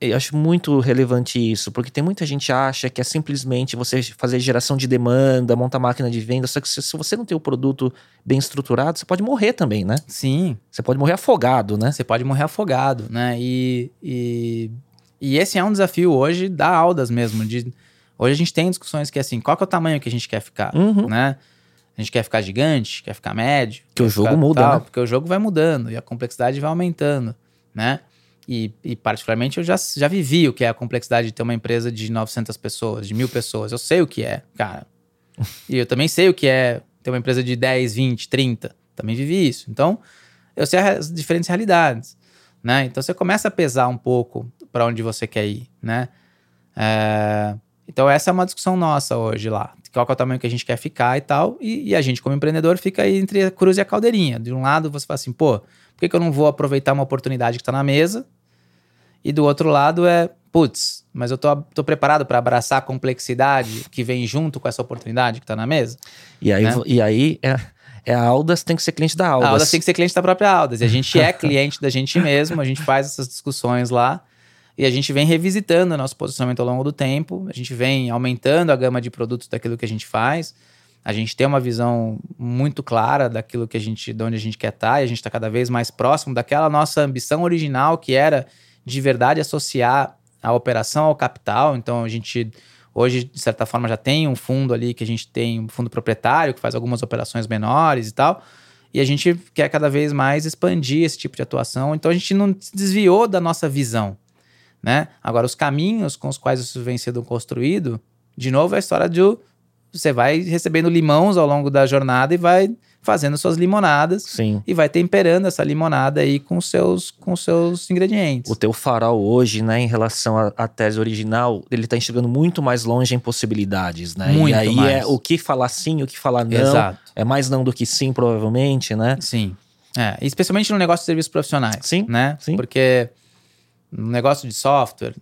eu acho muito relevante isso, porque tem muita gente que acha que é simplesmente você fazer geração de demanda, montar máquina de venda, só que se, se você não tem o produto bem estruturado, você pode morrer também, né? Sim, Você pode morrer afogado, né? você pode morrer afogado, né? E, e, e esse é um desafio hoje da Aldas mesmo. De, hoje a gente tem discussões que é assim, qual que é o tamanho que a gente quer ficar, Uhum. né? A gente quer ficar gigante, quer ficar médio. Que o jogo muda, tal, né? Porque o jogo vai mudando e a complexidade vai aumentando, né? E, e particularmente eu já, já vivi o que é a complexidade de ter uma empresa de 900 pessoas, de mil pessoas. Eu sei o que é, cara. e eu também sei o que é ter uma empresa de 10, 20, 30. Também vivi isso. Então, eu sei as diferentes realidades, né? Então você começa a pesar um pouco para onde você quer ir, né? É, Então essa é uma discussão nossa hoje lá. Qual é o tamanho que a gente quer ficar e tal. E, e a gente, como empreendedor, fica aí entre a cruz e a caldeirinha. De um lado, você fala assim, pô, por que, que eu não vou aproveitar uma oportunidade que está na mesa? E do outro lado é, putz, mas eu tô, tô preparado para abraçar a complexidade que vem junto com essa oportunidade que está na mesa? E aí, Né? e aí é, é a Aldas, tem que ser cliente da Aldas. A Aldas tem que ser cliente da própria Aldas. E a gente é cliente da gente mesmo, a gente faz essas discussões lá. E a gente vem revisitando o nosso posicionamento ao longo do tempo. A gente vem aumentando a gama de produtos daquilo que a gente faz. A gente tem uma visão muito clara daquilo que a gente, de onde a gente quer estar, e a gente está cada vez mais próximo daquela nossa ambição original, que era de verdade associar a operação ao capital. Então a gente hoje, de certa forma, já tem um fundo ali que a gente tem um fundo proprietário que faz algumas operações menores e tal. E a gente quer cada vez mais expandir esse tipo de atuação. Então a gente não se desviou da nossa visão. Né? Agora, os caminhos com os quais isso vem sendo construído, de novo, é a história de você vai recebendo limãos ao longo da jornada e vai fazendo suas limonadas Sim. e vai temperando essa limonada aí com seus com seus ingredientes. O teu farol hoje, né, em relação à, tese original, ele tá enxergando muito mais longe em possibilidades, né? Muito e aí mais. é o que falar sim, o que falar não. Exato. É mais não do que sim, provavelmente, né? Sim. É, especialmente no negócio de serviços profissionais. Sim, Né? sim. Porque no negócio de software,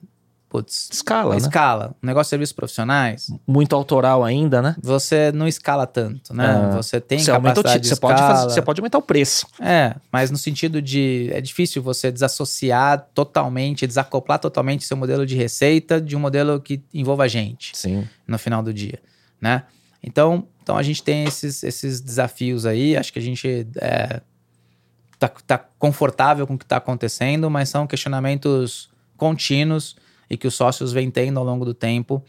putz, Escala, né? escala. Negócio de serviços profissionais, Muito autoral ainda, né? você não escala tanto, né? Ah, você tem você o capacidade ti- de você pode fazer, você pode aumentar o preço. É, mas no sentido de é difícil você desassociar totalmente, desacoplar totalmente seu modelo de receita de um modelo que envolva a gente Sim. no final do dia, né? Então, então a gente tem esses, esses desafios aí. Acho que a gente é, tá, tá confortável com o que está acontecendo, mas são questionamentos contínuos e que os sócios vêm tendo ao longo do tempo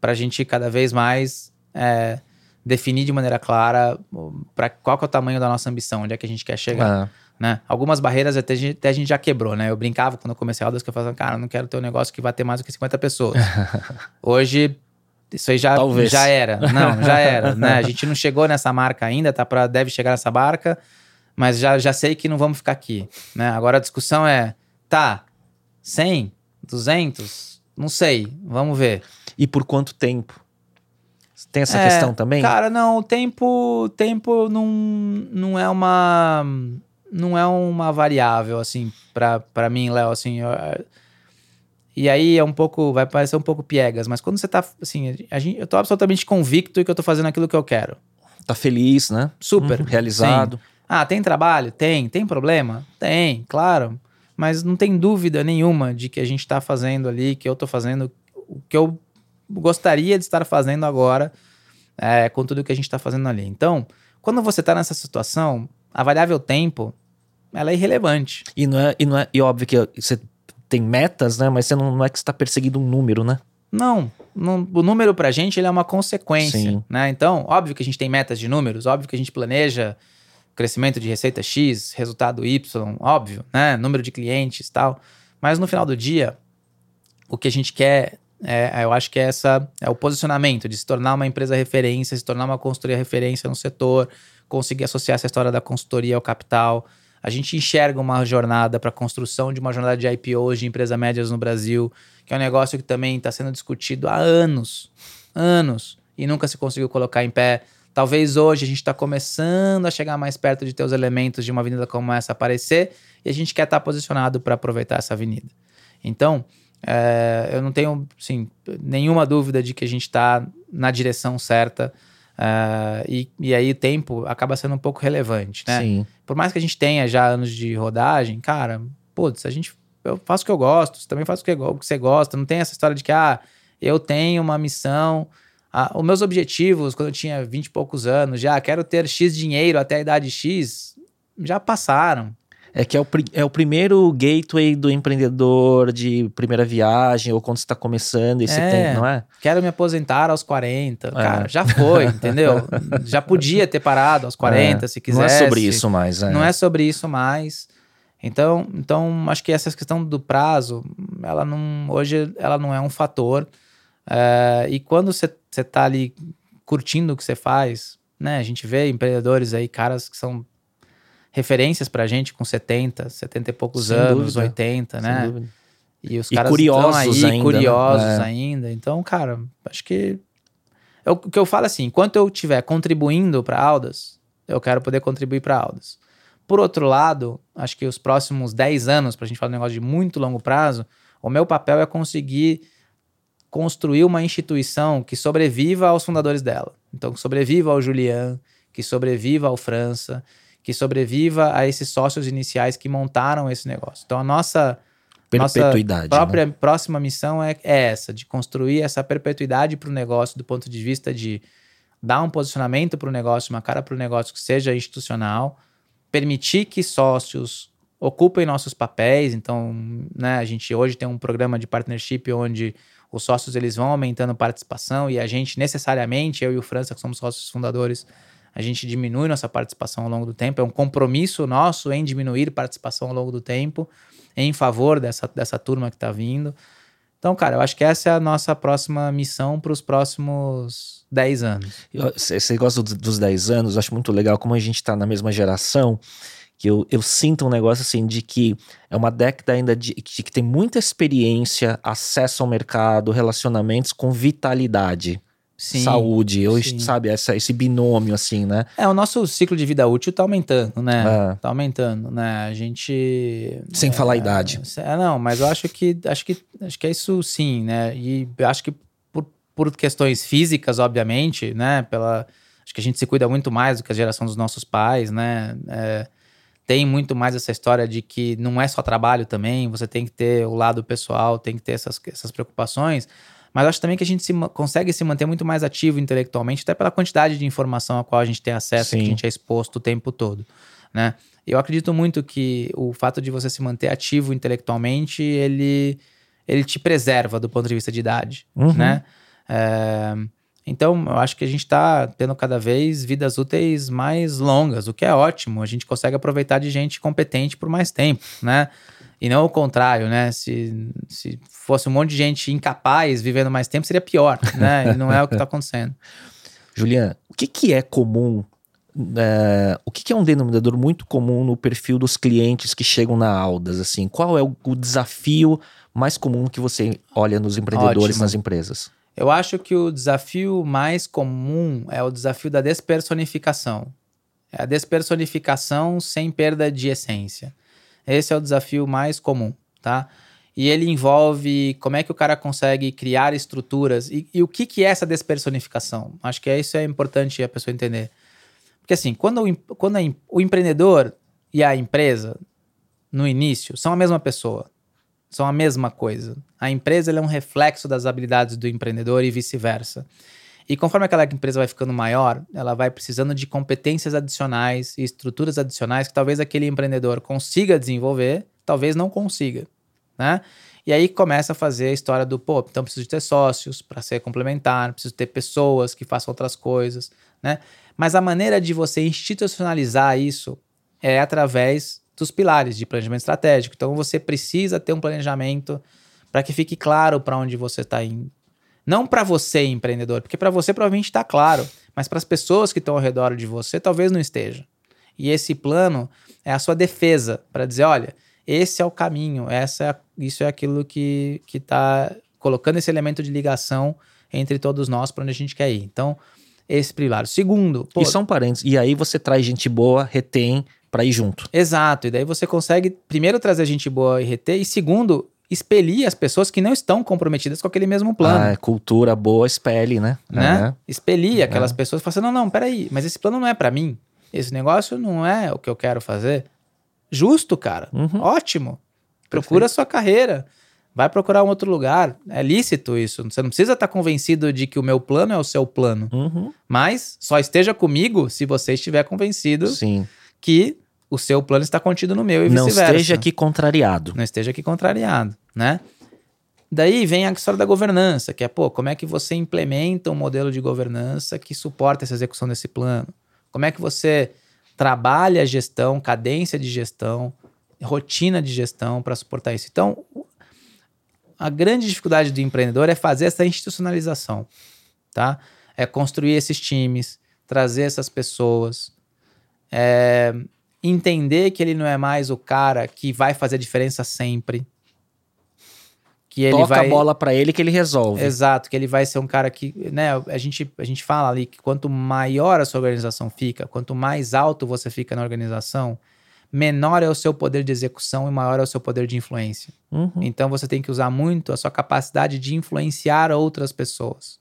para a gente cada vez mais é, definir de maneira clara para qual é o tamanho da nossa ambição, onde é que a gente quer chegar Ah, né? Algumas barreiras até, a gente- até a gente já quebrou, né? Eu brincava quando eu comecei a Aldas que eu falava, cara, eu não quero ter um negócio que vai ter mais do que 50 pessoas. Hoje, isso aí já, Talvez. já era. Não, já era, né? A gente não chegou nessa marca ainda, tá para deve chegar nessa barca, mas já, já sei que não vamos ficar aqui, né? Agora a discussão é Tá. 100? 200? Não sei. Vamos ver. E por quanto tempo? Tem essa É, questão também? Cara, não, o tempo, tempo não, não é uma não é uma variável assim pra para mim, Léo, assim, eu- e aí é um pouco, vai parecer um pouco piegas, mas quando você tá assim, a gente, eu tô absolutamente convicto que eu tô fazendo aquilo que eu quero. Tá feliz, né? Super. Hum, realizado. Ah, tem trabalho? Tem. Tem problema? Tem, claro. Mas não tem dúvida nenhuma de que a gente tá fazendo ali, que eu tô fazendo o que eu gostaria de estar fazendo agora é, com tudo que a gente tá fazendo ali. Então, quando você tá nessa situação, a variável tempo, ela é irrelevante. E não é, e não é, e óbvio que você tem metas, né? Mas você não, não é que você tá perseguindo um número, né? Não, não- o número pra gente ele é uma consequência, Sim. né? Então, óbvio que a gente tem metas de números, óbvio que a gente planeja crescimento de receita X, resultado Y, óbvio, né? Número de clientes, tal. Mas no final do dia, o que a gente quer é, eu acho que é essa é o posicionamento de se tornar uma empresa referência, se tornar uma consultoria referência no setor, conseguir associar essa história da consultoria ao capital. A gente enxerga uma jornada para a construção de uma jornada de IPOs de empresas médias no Brasil, que é um negócio que também está sendo discutido há anos, anos, e nunca se conseguiu colocar em pé. Talvez hoje a gente está começando a chegar mais perto de ter os elementos de uma avenida como essa aparecer, e a gente quer estar posicionado para aproveitar essa avenida. Então, é, eu não tenho assim, nenhuma dúvida de que a gente está na direção certa. é, e, e aí o tempo acaba sendo um pouco relevante, né? Sim. Por mais que a gente tenha já anos de rodagem, cara, putz, a gente. Eu faço o que eu gosto, você também faz o que, o que você gosta. Não tem essa história de que, ah, eu tenho uma missão. Ah, os meus objetivos, quando eu tinha 20 e poucos anos, já quero ter X dinheiro até a idade X, já passaram. É que é o, é o primeiro gateway do empreendedor de primeira viagem, ou quando você tá começando e você É. tem, não é? Quero me aposentar aos 40. Cara, já foi, entendeu? Já podia ter parado aos 40, É. se quisesse. Não é sobre isso mais, é. Não é sobre isso mais. Então, então acho que essa questão do prazo, ela não, hoje ela não é um fator. É, e quando você está ali curtindo o que você faz, né? A gente vê empreendedores aí, caras que são referências pra gente com 70, 70 e poucos Sem anos, dúvida. 80, Sem né? dúvida. E os E caras curiosos estão aí, ainda, né? curiosos É. ainda. Então, cara, acho que. Eu- o que eu falo assim, enquanto eu estiver contribuindo para Aldas, eu quero poder contribuir para Aldas. Por outro lado, acho que os próximos 10 anos, pra gente falar um negócio de muito longo prazo, o meu papel é conseguir construir uma instituição que sobreviva aos fundadores dela. Então, que sobreviva ao Julian, que sobreviva ao França, que sobreviva a esses sócios iniciais que montaram esse negócio. Então, a nossa nossa né? própria próxima missão é, é essa, de construir essa perpetuidade para o negócio do ponto de vista de dar um posicionamento para o negócio, uma cara para o negócio que seja institucional, permitir que sócios ocupem nossos papéis. Então, né, a gente hoje tem um programa de partnership onde os sócios eles vão aumentando participação e a gente necessariamente, eu e o França, que somos sócios fundadores, a gente diminui nossa participação ao longo do tempo. É um compromisso nosso em diminuir participação ao longo do tempo em favor dessa, dessa turma que está vindo. Então, cara, eu acho que essa é a nossa próxima missão para os próximos 10 anos. Você gosta dos, dos 10 anos, eu acho muito legal como a gente tá na mesma geração, que eu, eu sinto um negócio assim de que é uma década ainda de, de que tem muita experiência, acesso ao mercado, relacionamentos com vitalidade, Sim. saúde, eu, sim. sabe, essa, esse binômio assim, né? É, o nosso ciclo de vida útil tá aumentando, né? É. Tá aumentando, né? A gente. Sem é, falar a idade. É, não, mas eu acho que acho que acho que é isso sim, né? E acho que por, por questões físicas, obviamente, né? Pela acho que a gente se cuida muito mais do que a geração dos nossos pais, né? É, tem muito mais essa história de que não é só trabalho também, você tem que ter o lado pessoal, tem que ter essas, essas preocupações. Mas acho também que a gente se consegue se manter muito mais ativo intelectualmente, até pela quantidade de informação a qual a gente tem acesso, que a Sim. gente é exposto o tempo todo, né? Eu acredito muito que o fato de você se manter ativo intelectualmente, ele, ele te preserva do ponto de vista de idade, Uhum. né? É, então, eu acho que a gente está tendo cada vez vidas úteis mais longas, o que é ótimo. A gente consegue aproveitar de gente competente por mais tempo, né? E não o contrário, né? Se, se fosse um monte de gente incapaz vivendo mais tempo, seria pior, né? E não é o que está acontecendo. Julian, o que, que é comum é, o que, que é um denominador muito comum no perfil dos clientes que chegam na Aldas? Assim, qual é o, o desafio mais comum que você olha nos empreendedores, Ótimo. nas empresas? Eu acho que o desafio mais comum é o desafio da despersonificação. É a despersonificação sem perda de essência. Esse é o desafio mais comum, tá? E ele envolve como é que o cara consegue criar estruturas e, e o que, que é essa despersonificação. Acho que é isso é importante a pessoa entender. Porque assim, quando, o, quando a o empreendedor e a empresa, no início, são a mesma pessoa são a mesma coisa. A empresa é um reflexo das habilidades do empreendedor e vice-versa. E conforme aquela empresa vai ficando maior, ela vai precisando de competências adicionais e estruturas adicionais que talvez aquele empreendedor consiga desenvolver, talvez não consiga, né? E aí começa a fazer a história do, pô, então preciso de ter sócios para ser complementar, preciso ter pessoas que façam outras coisas, né? Mas a maneira de você institucionalizar isso é através dos pilares de planejamento estratégico. Então você precisa ter um planejamento para que fique claro para onde você está indo. Não para você, empreendedor, porque para você provavelmente está claro, mas para as pessoas que estão ao redor de você talvez não esteja. E esse plano é a sua defesa para dizer, olha, esse é o caminho, essa é isso é aquilo que que está colocando esse elemento de ligação entre todos nós para onde a gente quer ir. Então, esse pilar. Segundo, pô, e são parentes. E aí você traz gente boa, retém pra ir junto. Exato, e daí você consegue, primeiro, trazer gente boa e reter, e segundo, expelir as pessoas que não estão comprometidas com aquele mesmo plano. Ah, cultura boa, espelhe, né? né? É. Expelir aquelas pessoas e falar assim: não, não, peraí, mas esse plano não é pra mim. Esse negócio não é o que eu quero fazer. Justo, cara. Uhum. Ótimo. Procura a sua carreira. Vai procurar um outro lugar. É lícito isso. Você não precisa estar convencido de que o meu plano é o seu plano. Uhum. Mas só esteja comigo se você estiver convencido Sim. Que o seu plano está contido no meu e Não vice-versa. esteja aqui contrariado. Não esteja aqui contrariado, né? Daí vem a história da governança, que é, pô, como é que você implementa um modelo de governança que suporta essa execução desse plano? Como é que você trabalha a gestão, cadência de gestão, rotina de gestão para suportar isso? Então, a grande dificuldade do empreendedor é fazer essa institucionalização, tá? É construir esses times, trazer essas pessoas, é, entender que ele não é mais o cara que vai fazer a diferença sempre. Que ele Toca vai a bola pra ele que ele resolve. Exato, que ele vai ser um cara que, né, a gente, a gente fala ali que quanto maior a sua organização fica, quanto mais alto você fica na organização, menor é o seu poder de execução e maior é o seu poder de influência. Uhum. Então você tem que usar muito a sua capacidade de influenciar outras pessoas.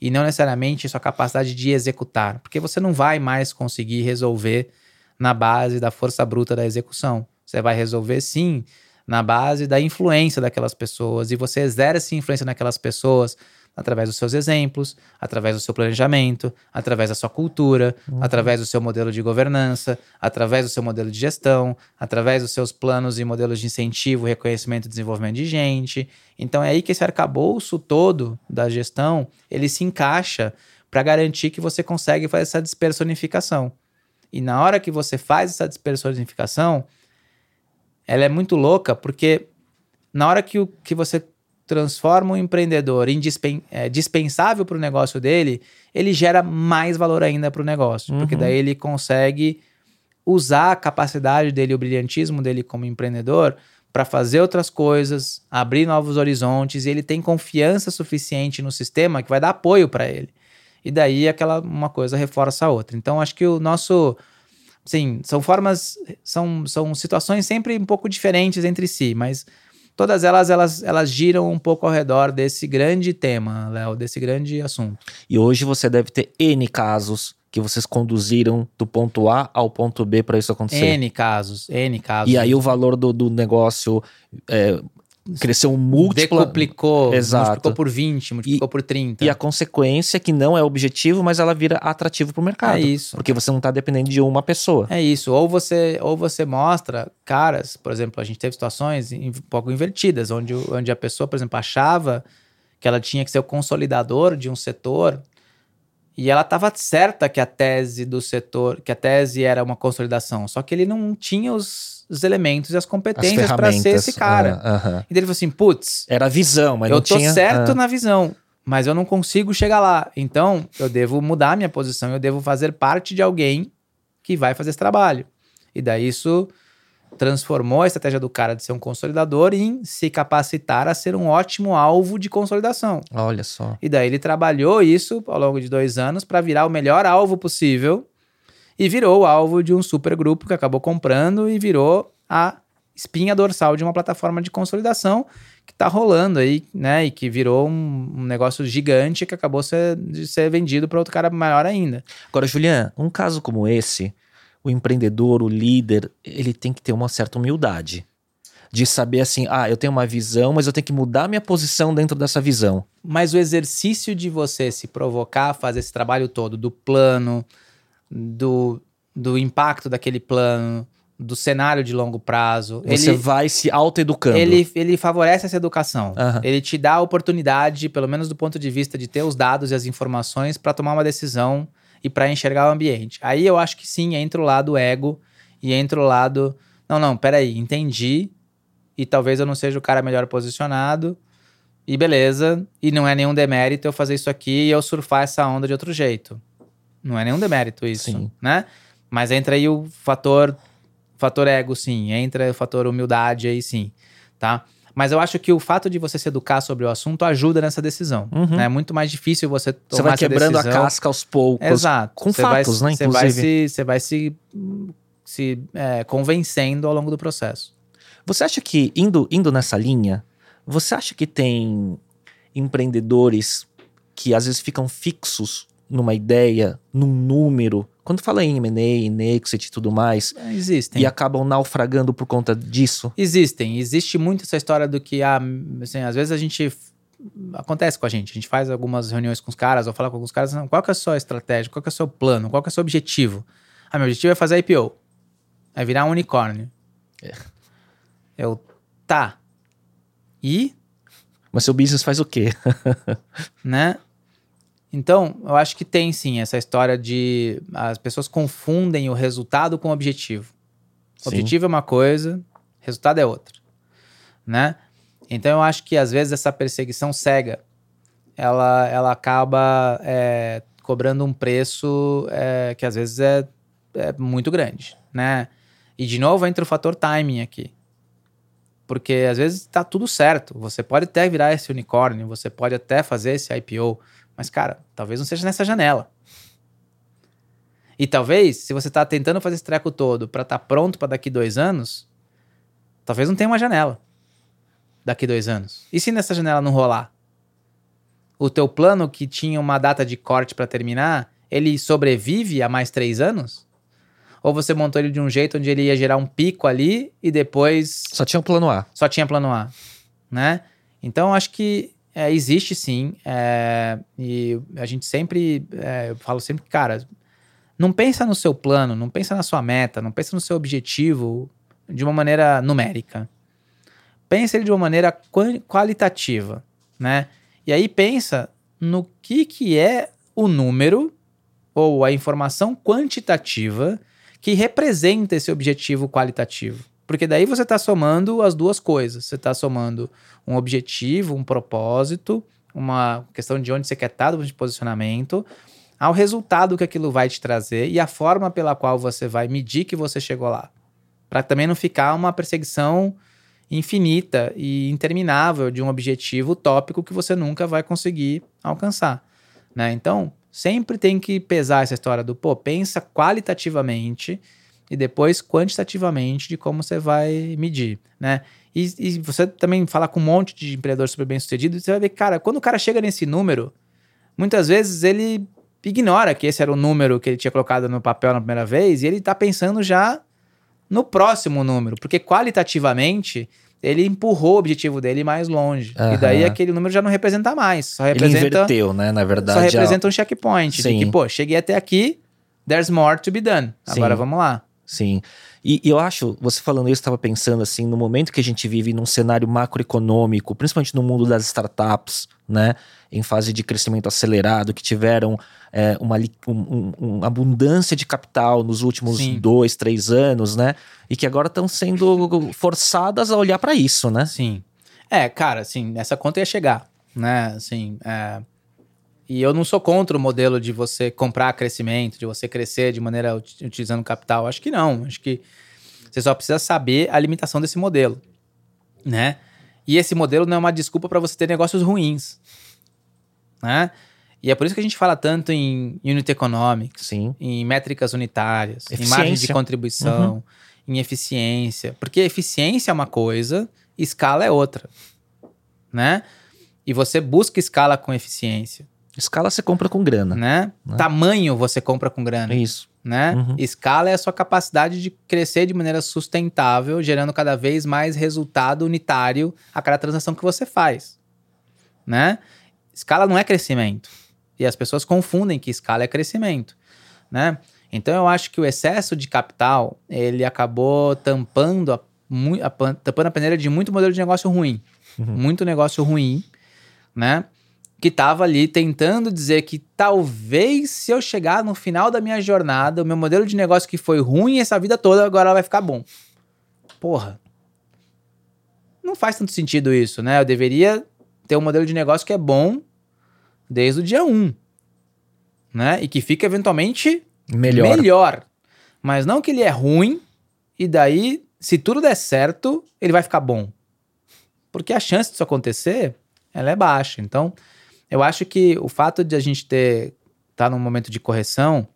E não necessariamente sua capacidade de executar, porque você não vai mais conseguir resolver na base da força bruta da execução. Você vai resolver sim na base da influência daquelas pessoas e você exerce influência naquelas pessoas através dos seus exemplos, através do seu planejamento, através da sua cultura, através do seu modelo de governança, através do seu modelo de gestão, através dos seus planos e modelos de incentivo, reconhecimento e desenvolvimento de gente. Então é aí que esse arcabouço todo da gestão, ele se encaixa para garantir que você consegue fazer essa despersonificação. E na hora que você faz essa despersonificação, ela é muito louca, porque na hora que, o, que você transforma um empreendedor em dispen, é, dispensável para o negócio dele, ele gera mais valor ainda para o negócio. Porque Uhum. daí ele consegue usar a capacidade dele, o brilhantismo dele como empreendedor para fazer outras coisas, abrir novos horizontes, e ele tem confiança suficiente no sistema que vai dar apoio para ele. E daí aquela uma coisa reforça a outra. Então acho que o nosso sim, são formas, são, são situações sempre um pouco diferentes entre si, mas todas elas, elas elas giram um pouco ao redor desse grande tema, Léo, desse grande assunto. E hoje você deve ter N casos que vocês conduziram do ponto A ao ponto B para isso acontecer. N casos, N casos. E aí o valor do, do negócio é, cresceu múltipla. decuplicou, Exato. multiplicou por 20, multiplicou por 30. E a consequência é que não é objetivo, mas ela vira atrativo pro mercado. É isso. Porque você não tá dependendo de uma pessoa. É isso. Ou você, ou você mostra caras, por exemplo, a gente teve situações um pouco invertidas, onde, o- onde a pessoa, por exemplo, achava que ela tinha que ser o consolidador de um setor e ela estava certa que a tese do setor, que a tese era uma consolidação, só que ele não tinha os, os elementos e as As competências para ser esse cara. Ah, aham. E ele falou assim, putz, Era a visão, mas eu não tô tinha. certo ah, na visão, mas eu não consigo chegar lá. Então, eu devo mudar minha posição, eu devo fazer parte de alguém que vai fazer esse trabalho. E daí isso transformou a estratégia do cara de ser um consolidador em se capacitar a ser um ótimo alvo de consolidação. Olha só. E daí ele trabalhou isso ao longo de dois anos para virar o melhor alvo possível e virou o alvo de um super grupo que acabou comprando e virou a espinha dorsal de uma plataforma de consolidação que está rolando aí, né? E que virou um, um negócio gigante que acabou ser, de ser vendido para outro cara maior ainda. Agora, Julian, um caso como esse, o empreendedor, o líder, ele tem que ter uma certa humildade. De saber assim, ah, eu tenho uma visão, mas eu tenho que mudar minha posição dentro dessa visão. Mas o exercício de você se provocar, fazer esse trabalho todo do plano, do, do impacto daquele plano, do cenário de longo prazo. Você ele, vai se autoeducando. ele, ele favorece essa educação. Aham. Ele te dá a oportunidade, pelo menos do ponto de vista de ter os dados e as informações para tomar uma decisão e para enxergar o ambiente. Aí eu acho que sim, entra o lado ego e entra o lado. Não, não, peraí, entendi. E talvez eu não seja o cara melhor posicionado. E beleza. E não é nenhum demérito eu fazer isso aqui e eu surfar essa onda de outro jeito. Não é nenhum demérito isso, Sim. né? Mas entra aí o fator fator ego, sim. Entra o fator humildade aí, sim, tá? Mas eu acho que o fato de você se educar sobre o assunto ajuda nessa decisão. Uhum. né? É muito mais difícil você tomar Você vai quebrando a casca aos poucos. Exato. Com Você vai- fatos, né, Você vai se, você vai se, se é, convencendo ao longo do processo. Você acha que, indo, indo nessa linha, você acha que tem empreendedores que às vezes ficam fixos numa ideia, num número, quando fala em M&A, em exit e tudo mais, É, Existem. e acabam naufragando por conta disso? Existem. Existe muito essa história do que, ah, assim, às vezes a gente. Acontece com a gente. A gente faz algumas reuniões com os caras, ou fala com alguns caras, "Não, qual que é a sua estratégia? Qual que é o seu plano? Qual que é o seu objetivo? Ah, meu objetivo é fazer IPO. É virar um unicórnio. É. Eu, tá. E Mas seu business faz o quê? né? Então, eu acho que tem sim essa história de as pessoas confundem o resultado com o objetivo. O objetivo é uma coisa, resultado é outra, né? Então, eu acho que às vezes essa perseguição cega, ela, ela acaba é, cobrando um preço é, que às vezes é, é muito grande, né? E de novo entra o fator timing aqui. Porque às vezes tá tudo certo. Você pode até virar esse unicórnio, você pode até fazer esse IPO, mas cara, talvez não seja nessa janela. E talvez, se você tá tentando fazer esse treco todo para estar pronto para daqui dois anos, talvez não tenha uma janela daqui dois anos. E se nessa janela não rolar? O teu plano que tinha uma data de corte para terminar, ele sobrevive a mais três anos? Ou você montou ele de um jeito onde ele ia gerar um pico ali e depois Só tinha um plano A. só tinha plano A, né? Então acho que é, existe sim, é, e a gente sempre, é, eu falo sempre, cara, não pensa no seu plano, não pensa na sua meta, não pensa no seu objetivo de uma maneira numérica. Pensa ele de uma maneira qualitativa, né? E aí pensa no que que é o número ou a informação quantitativa que representa esse objetivo qualitativo. Porque daí você está somando as duas coisas. Você está somando um objetivo, um propósito, uma questão de onde você quer estar, de posicionamento, ao resultado que aquilo vai te trazer e a forma pela qual você vai medir que você chegou lá. Para também não ficar uma perseguição infinita e interminável de um objetivo utópico que você nunca vai conseguir alcançar. Né? Então, sempre tem que pesar essa história do, pô, pensa qualitativamente e depois quantitativamente de como você vai medir, né? E, e você também fala com um monte de empreendedor super bem sucedido, você vai ver, cara, quando o cara chega nesse número, muitas vezes ele ignora que esse era o número que ele tinha colocado no papel na primeira vez e ele tá pensando já no próximo número, porque qualitativamente ele empurrou o objetivo dele mais longe. E daí aquele número já não representa mais, só Ele representa inverteu, né? Na verdade. só representa um checkpoint. Sim. De que, pô, cheguei até aqui, there's more to be done. Agora Sim. vamos lá. Sim. E, e eu acho, você falando isso, estava pensando assim, no momento que a gente vive num cenário macroeconômico, principalmente no mundo das startups, né? Em fase de crescimento acelerado, que tiveram é, uma, um- um- abundância de capital nos últimos Sim. dois, três anos, né? E que agora estão sendo forçadas a olhar para isso, né? Sim. É, cara, assim, essa conta ia chegar, né? Assim, é, e eu não sou contra o modelo de você comprar crescimento, de você crescer de maneira ut- utilizando capital. Acho que não. Acho que você só precisa saber a limitação desse modelo, né? E esse modelo não é uma desculpa para você ter negócios ruins, né? E é por isso que a gente fala tanto em unit economics, Sim. em métricas unitárias, em margens de contribuição, em eficiência. Porque eficiência é uma coisa, escala é outra, né? E você busca escala com eficiência, Escala você compra com grana. né? Né? Tamanho você compra com grana, isso. né? Uhum. Escala é a sua capacidade de crescer de maneira sustentável, gerando cada vez mais resultado unitário a cada transação que você faz, né? Escala não é crescimento. E as pessoas confundem que escala é crescimento, né? Então eu acho que o excesso de capital, ele acabou tampando a, a pan- tampando a peneira de muito modelo de negócio ruim. Uhum. Muito negócio ruim, né? Que tava ali tentando dizer que talvez se eu chegar no final da minha jornada, o meu modelo de negócio que foi ruim essa vida toda, agora vai ficar bom. Porra. Não faz tanto sentido isso, né? Eu deveria ter um modelo de negócio que é bom desde o dia 1, né? E que fica eventualmente Melhor. melhor. Mas não que ele é ruim e daí, se tudo der certo, ele vai ficar bom. Porque a chance disso acontecer, ela é baixa. Então, eu acho que o fato de a gente ter tá num momento de correção,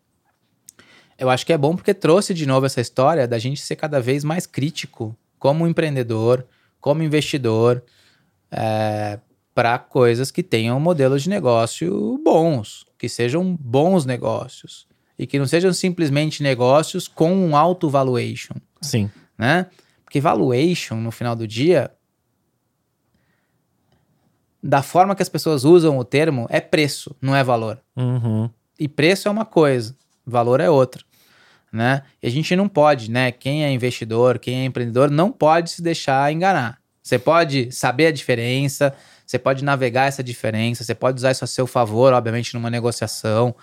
eu acho que é bom porque trouxe de novo essa história da gente ser cada vez mais crítico como empreendedor, como investidor, para coisas que tenham modelos de negócio bons, que sejam bons negócios e que não sejam simplesmente negócios com um alto valuation, Sim. né? Porque valuation, no final do dia, da forma que as pessoas usam o termo, é preço, não é valor. Uhum. E preço é uma coisa, valor é outra, né? E a gente não pode, né? Quem é investidor, quem é empreendedor, não pode se deixar enganar. Você pode saber a diferença, você pode navegar essa diferença, você pode usar isso a seu favor, obviamente, numa negociação.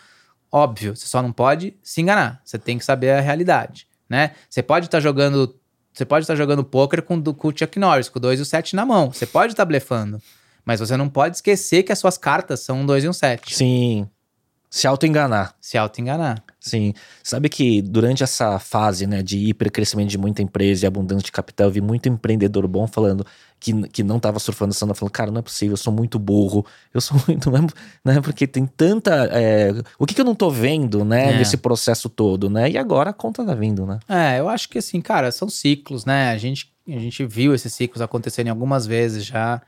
Óbvio, você só não pode se enganar. Você tem que saber a realidade, né? Você pode estar jogando, você pode estar jogando poker com, com o Chuck Norris, com o 2 e o 7 na mão. Você pode estar blefando, mas você não pode esquecer que as suas cartas são um 2 e um 7. Sim. Se auto-enganar. Se auto-enganar. Sim. Sabe que durante essa fase, né, de hipercrescimento de muita empresa e abundância de capital, eu vi muito empreendedor bom falando que, que não tava surfando essa onda, falando, cara, não é possível, eu sou muito burro, eu sou muito, não é, né, porque tem tanta, é, o que que eu não tô vendo, né, É. nesse processo todo, né, e agora a conta tá vindo, né. É, eu acho que assim, cara, são ciclos, né? A gente, a gente viu esses ciclos acontecerem algumas vezes já.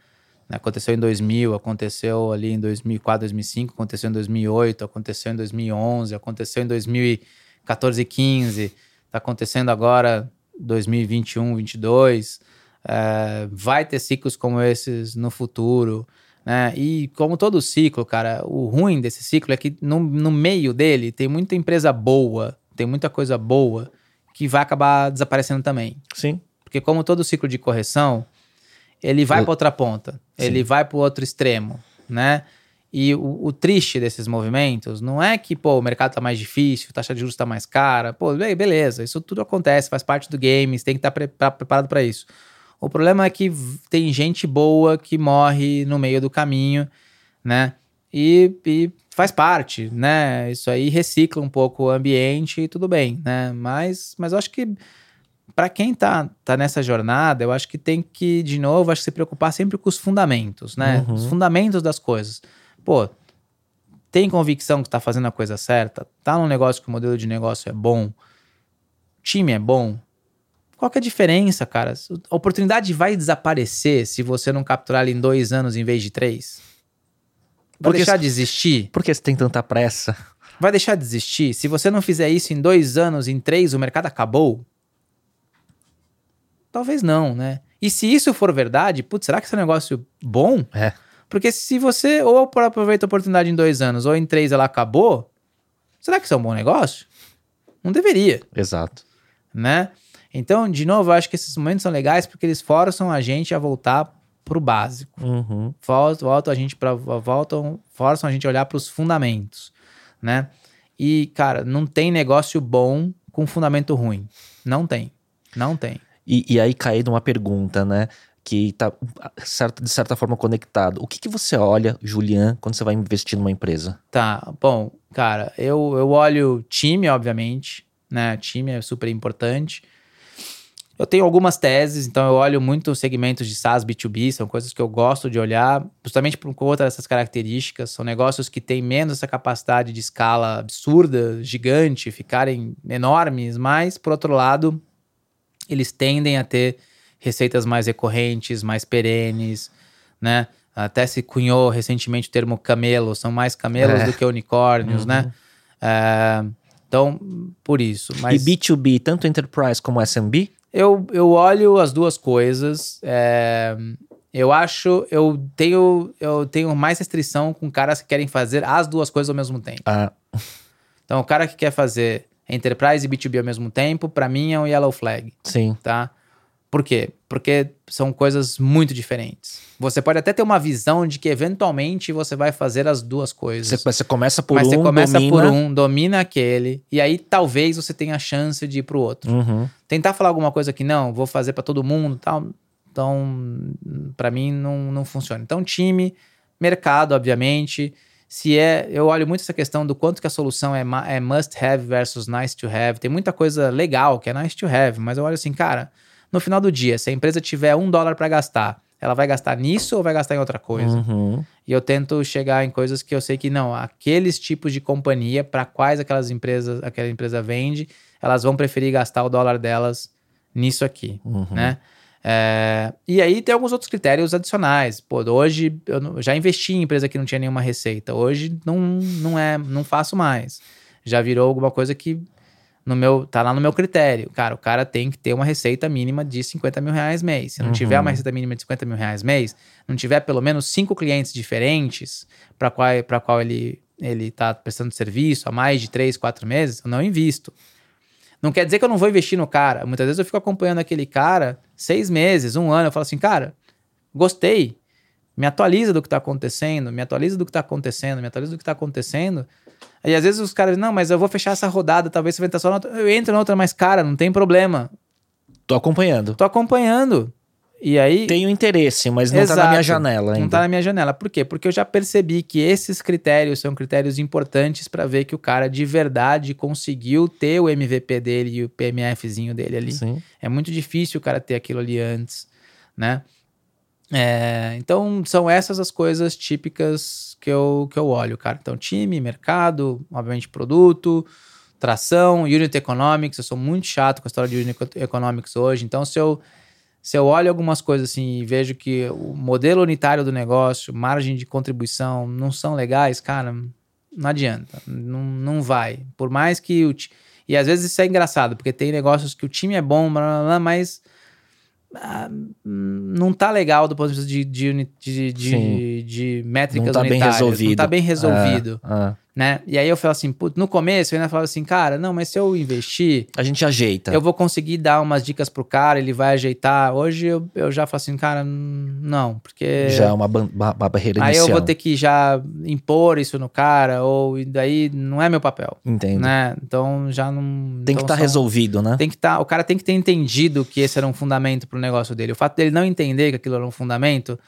Né? Aconteceu em 2000, aconteceu ali em 2004, 2005, aconteceu em 2008, aconteceu em 2011, aconteceu em 2014 e 15, tá acontecendo agora 2021, 22. É, vai ter ciclos como esses no futuro, né? E como todo ciclo, cara, o ruim desse ciclo é que no, no meio dele tem muita empresa boa, tem muita coisa boa que vai acabar desaparecendo também. Sim. Porque como todo ciclo de correção, ele vai para outra ponta, ele vai para o outro extremo, né? E o, o triste desses movimentos não é que, pô, o mercado tá mais difícil, taxa de juros tá mais cara, pô, be- beleza, isso tudo acontece, faz parte do game, você tem que estar preparado para isso. O problema é que tem gente boa que morre no meio do caminho, né? E, e faz parte, né? Isso aí recicla um pouco o ambiente e tudo bem, né? Mas, mas eu acho que para quem tá, tá nessa jornada, eu acho que tem que, de novo, acho que se preocupar sempre com os fundamentos, né? Uhum. Os fundamentos das coisas. Pô, tem convicção que tá fazendo a coisa certa? Tá num negócio que o modelo de negócio é bom? Time é bom? Qual que é a diferença, cara? A oportunidade vai desaparecer se você não capturar ela em dois anos em vez de três? Vai Porque deixar de existir? Por que você tem tanta pressa? Vai deixar de existir? Se você não fizer isso em dois anos, em três, o mercado acabou? Talvez não, né? E se isso for verdade, putz, será que esse é um negócio bom? É. Porque se você ou aproveita a oportunidade em dois anos ou em três ela acabou, será que isso é um bom negócio? Não deveria, Exato. né? Então, de novo, eu acho que esses momentos são legais porque eles forçam a gente a voltar pro básico. Uhum. Voltam, voltam a gente para voltam, forçam a gente a olhar para os fundamentos, né? E cara, não tem negócio bom com fundamento ruim. Não tem. Não tem. E, e aí cair numa pergunta, né? que está de certa forma conectado. O que, que você olha, Julian, quando você vai investir numa empresa? Tá, bom, cara, eu, eu olho time, obviamente, né? Time é super importante. Eu tenho algumas teses, então eu olho muito segmentos de SaaS B2B, são coisas que eu gosto de olhar, justamente por conta dessas características. São negócios que têm menos essa capacidade de escala absurda, gigante, ficarem enormes, mas, por outro lado, eles tendem a ter receitas mais recorrentes, mais perenes, né? Até se cunhou recentemente o termo camelo, são mais camelos é. do que unicórnios, né? uhum. né? É, então, por isso. Mas... E B2B, tanto enterprise como SMB? Eu, eu olho as duas coisas. É, eu acho, eu tenho, eu tenho mais restrição com caras que querem fazer as duas coisas ao mesmo tempo. Ah. Então, o cara que quer fazer Enterprise e B2B ao mesmo tempo, para mim é um yellow flag. Sim. Tá? Por quê? Porque são coisas muito diferentes. Você pode até ter uma visão de que eventualmente você vai fazer as duas coisas. Você, você começa por mas um, você começa domina... por um, domina aquele, e aí talvez você tenha a chance de ir pro outro. Uhum. Tentar falar alguma coisa que não, vou fazer para todo mundo, tal. Então, para mim não, não funciona. Então, time, mercado, obviamente. Se é, eu olho muito essa questão do quanto que a solução é, é must have versus nice to have. Tem muita coisa legal que é nice to have, mas eu olho assim, cara, no final do dia, se a empresa tiver um dólar para gastar, ela vai gastar nisso ou vai gastar em outra coisa? Uhum. E eu tento chegar em coisas que eu sei que não, aqueles tipos de companhia para quais aquelas empresas, aquela empresa vende, elas vão preferir gastar o dólar delas nisso aqui, uhum. né? É, e aí tem alguns outros critérios adicionais. Pô, hoje eu já investi em empresa que não tinha nenhuma receita. Hoje não, não é, não faço mais. Já virou alguma coisa que no meu, tá lá no meu critério. Cara, o cara tem que ter uma receita mínima de 50 mil reais mês. Se não uhum. tiver uma receita mínima de 50 mil reais mês, não tiver pelo menos cinco clientes diferentes para qual, pra qual ele, ele tá prestando serviço há mais de três, quatro meses, eu não invisto. Não quer dizer que eu não vou investir no cara. Muitas vezes eu fico acompanhando aquele cara seis meses, um ano, eu falo assim, cara, gostei. Me atualiza do que tá acontecendo, me atualiza do que tá acontecendo, me atualiza do que tá acontecendo. Aí às vezes os caras, não, mas eu vou fechar essa rodada, talvez você vai entrar só na outra. Eu entro na outra mais cara, não tem problema. Tô acompanhando. Tô acompanhando. E aí. Tenho interesse, mas não Exato, tá na minha janela ainda. Não tá na minha janela. Por quê? Porque eu já percebi que esses critérios são critérios importantes para ver que o cara de verdade conseguiu ter o MVP dele e o PMFzinho dele ali. Sim. É muito difícil o cara ter aquilo ali antes, né? É, então, são essas as coisas típicas que eu, que eu olho, cara. Então, time, mercado, obviamente produto, tração, unit economics. Eu sou muito chato com a história de unit economics hoje. Então, se eu, se eu olho algumas coisas assim e vejo que o modelo unitário do negócio, margem de contribuição não são legais, cara, não adianta. Não, não vai. Por mais que o. E às vezes isso é engraçado, porque tem negócios que o time é bom, mas ah, não tá legal do ponto de vista de, de, de, de, de métricas não tá unitárias. Bem resolvido. Não tá bem resolvido. É, é. Né? E aí eu falo assim, no começo eu ainda falava assim, cara, não, mas se eu investir. A gente ajeita. Eu vou conseguir dar umas dicas pro cara, ele vai ajeitar. Hoje eu, eu já falo assim, cara, não, porque. Já é uma, uma, uma barreira aí inicial. Aí eu vou ter que já impor isso no cara, ou e daí não é meu papel. Entendo. Né? Então já não. Tem então, que estar tá resolvido, né? Tem que estar. Tá, o cara tem que ter entendido que esse era um fundamento pro negócio dele. O fato dele não entender que aquilo era um fundamento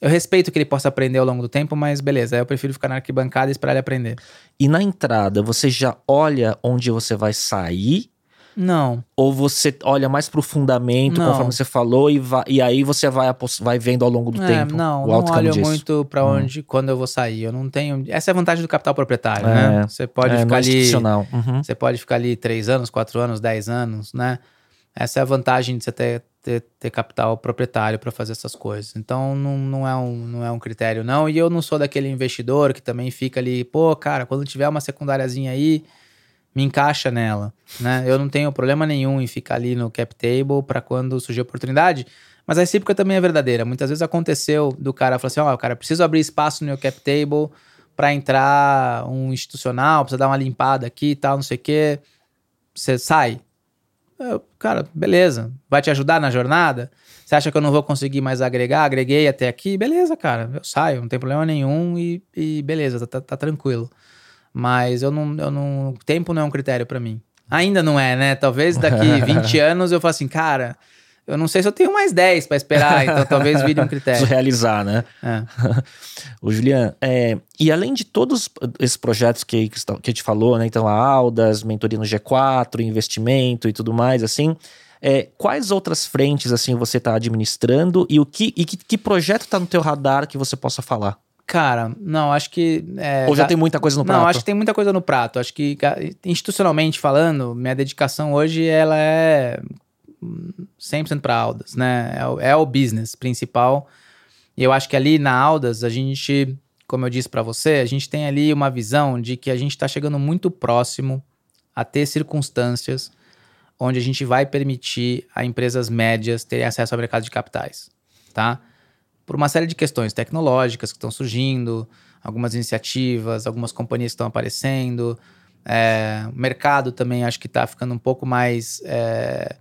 eu respeito que ele possa aprender ao longo do tempo, mas beleza, eu prefiro ficar na arquibancada e esperar ele aprender. E na entrada, você já olha onde você vai sair? Não. Ou você olha mais pro fundamento, não. conforme você falou, e, vai, e aí você vai, vai vendo ao longo do é, tempo? Não, não olho disso. muito para hum. onde, hum. quando eu vou sair. Eu não tenho. Essa é a vantagem do capital proprietário, né? é, né? Você pode é, ficar ali. Uhum. Você pode ficar ali três anos, quatro anos, dez anos, né? Essa é a vantagem de você ter ter, ter capital proprietário para fazer essas coisas. Então não, não, é um, não é um critério, não. E eu não sou daquele investidor que também fica ali, pô, cara, quando tiver uma secundáriazinha aí, me encaixa nela. Né? Eu não tenho problema nenhum em ficar ali no cap table para quando surgir oportunidade. Mas a recíproca também é verdadeira. Muitas vezes aconteceu do cara falar assim: ó, oh, cara, preciso abrir espaço no meu cap table para entrar um institucional, precisa dar uma limpada aqui e tal, não sei o quê. Você sai. Eu, cara, beleza. Vai te ajudar na jornada? Você acha que eu não vou conseguir mais agregar? Agreguei até aqui? Beleza, cara. Eu saio, não tem problema nenhum e, e beleza, tá, tá, tranquilo. Mas eu não, eu não. Tempo não é um critério para mim. Ainda não é, né? Talvez daqui 20 anos eu falo assim, cara, eu não sei se eu tenho mais 10 para esperar, então talvez vire um critério. realizar, né? É. o Julian, é, e além de todos esses projetos que, que, a gente falou, né? Então, a Aldas, mentoria no G4, investimento e tudo mais, assim. É, quais outras frentes assim você está administrando e o que, e que, que projeto está no teu radar que você possa falar? Cara, não, acho que. É, Ou já tem muita coisa no prato? Não, acho que tem muita coisa no prato. Acho que, institucionalmente falando, minha dedicação hoje ela é 100% para Aldas, né? É o, é o business principal. E eu acho que ali na Aldas, a gente, como eu disse para você, a gente tem ali uma visão de que a gente está chegando muito próximo a ter circunstâncias onde a gente vai permitir a empresas médias terem acesso ao mercado de capitais, tá? Por uma série de questões tecnológicas que estão surgindo, algumas iniciativas, algumas companhias estão aparecendo, é, o mercado também acho que está ficando um pouco mais é,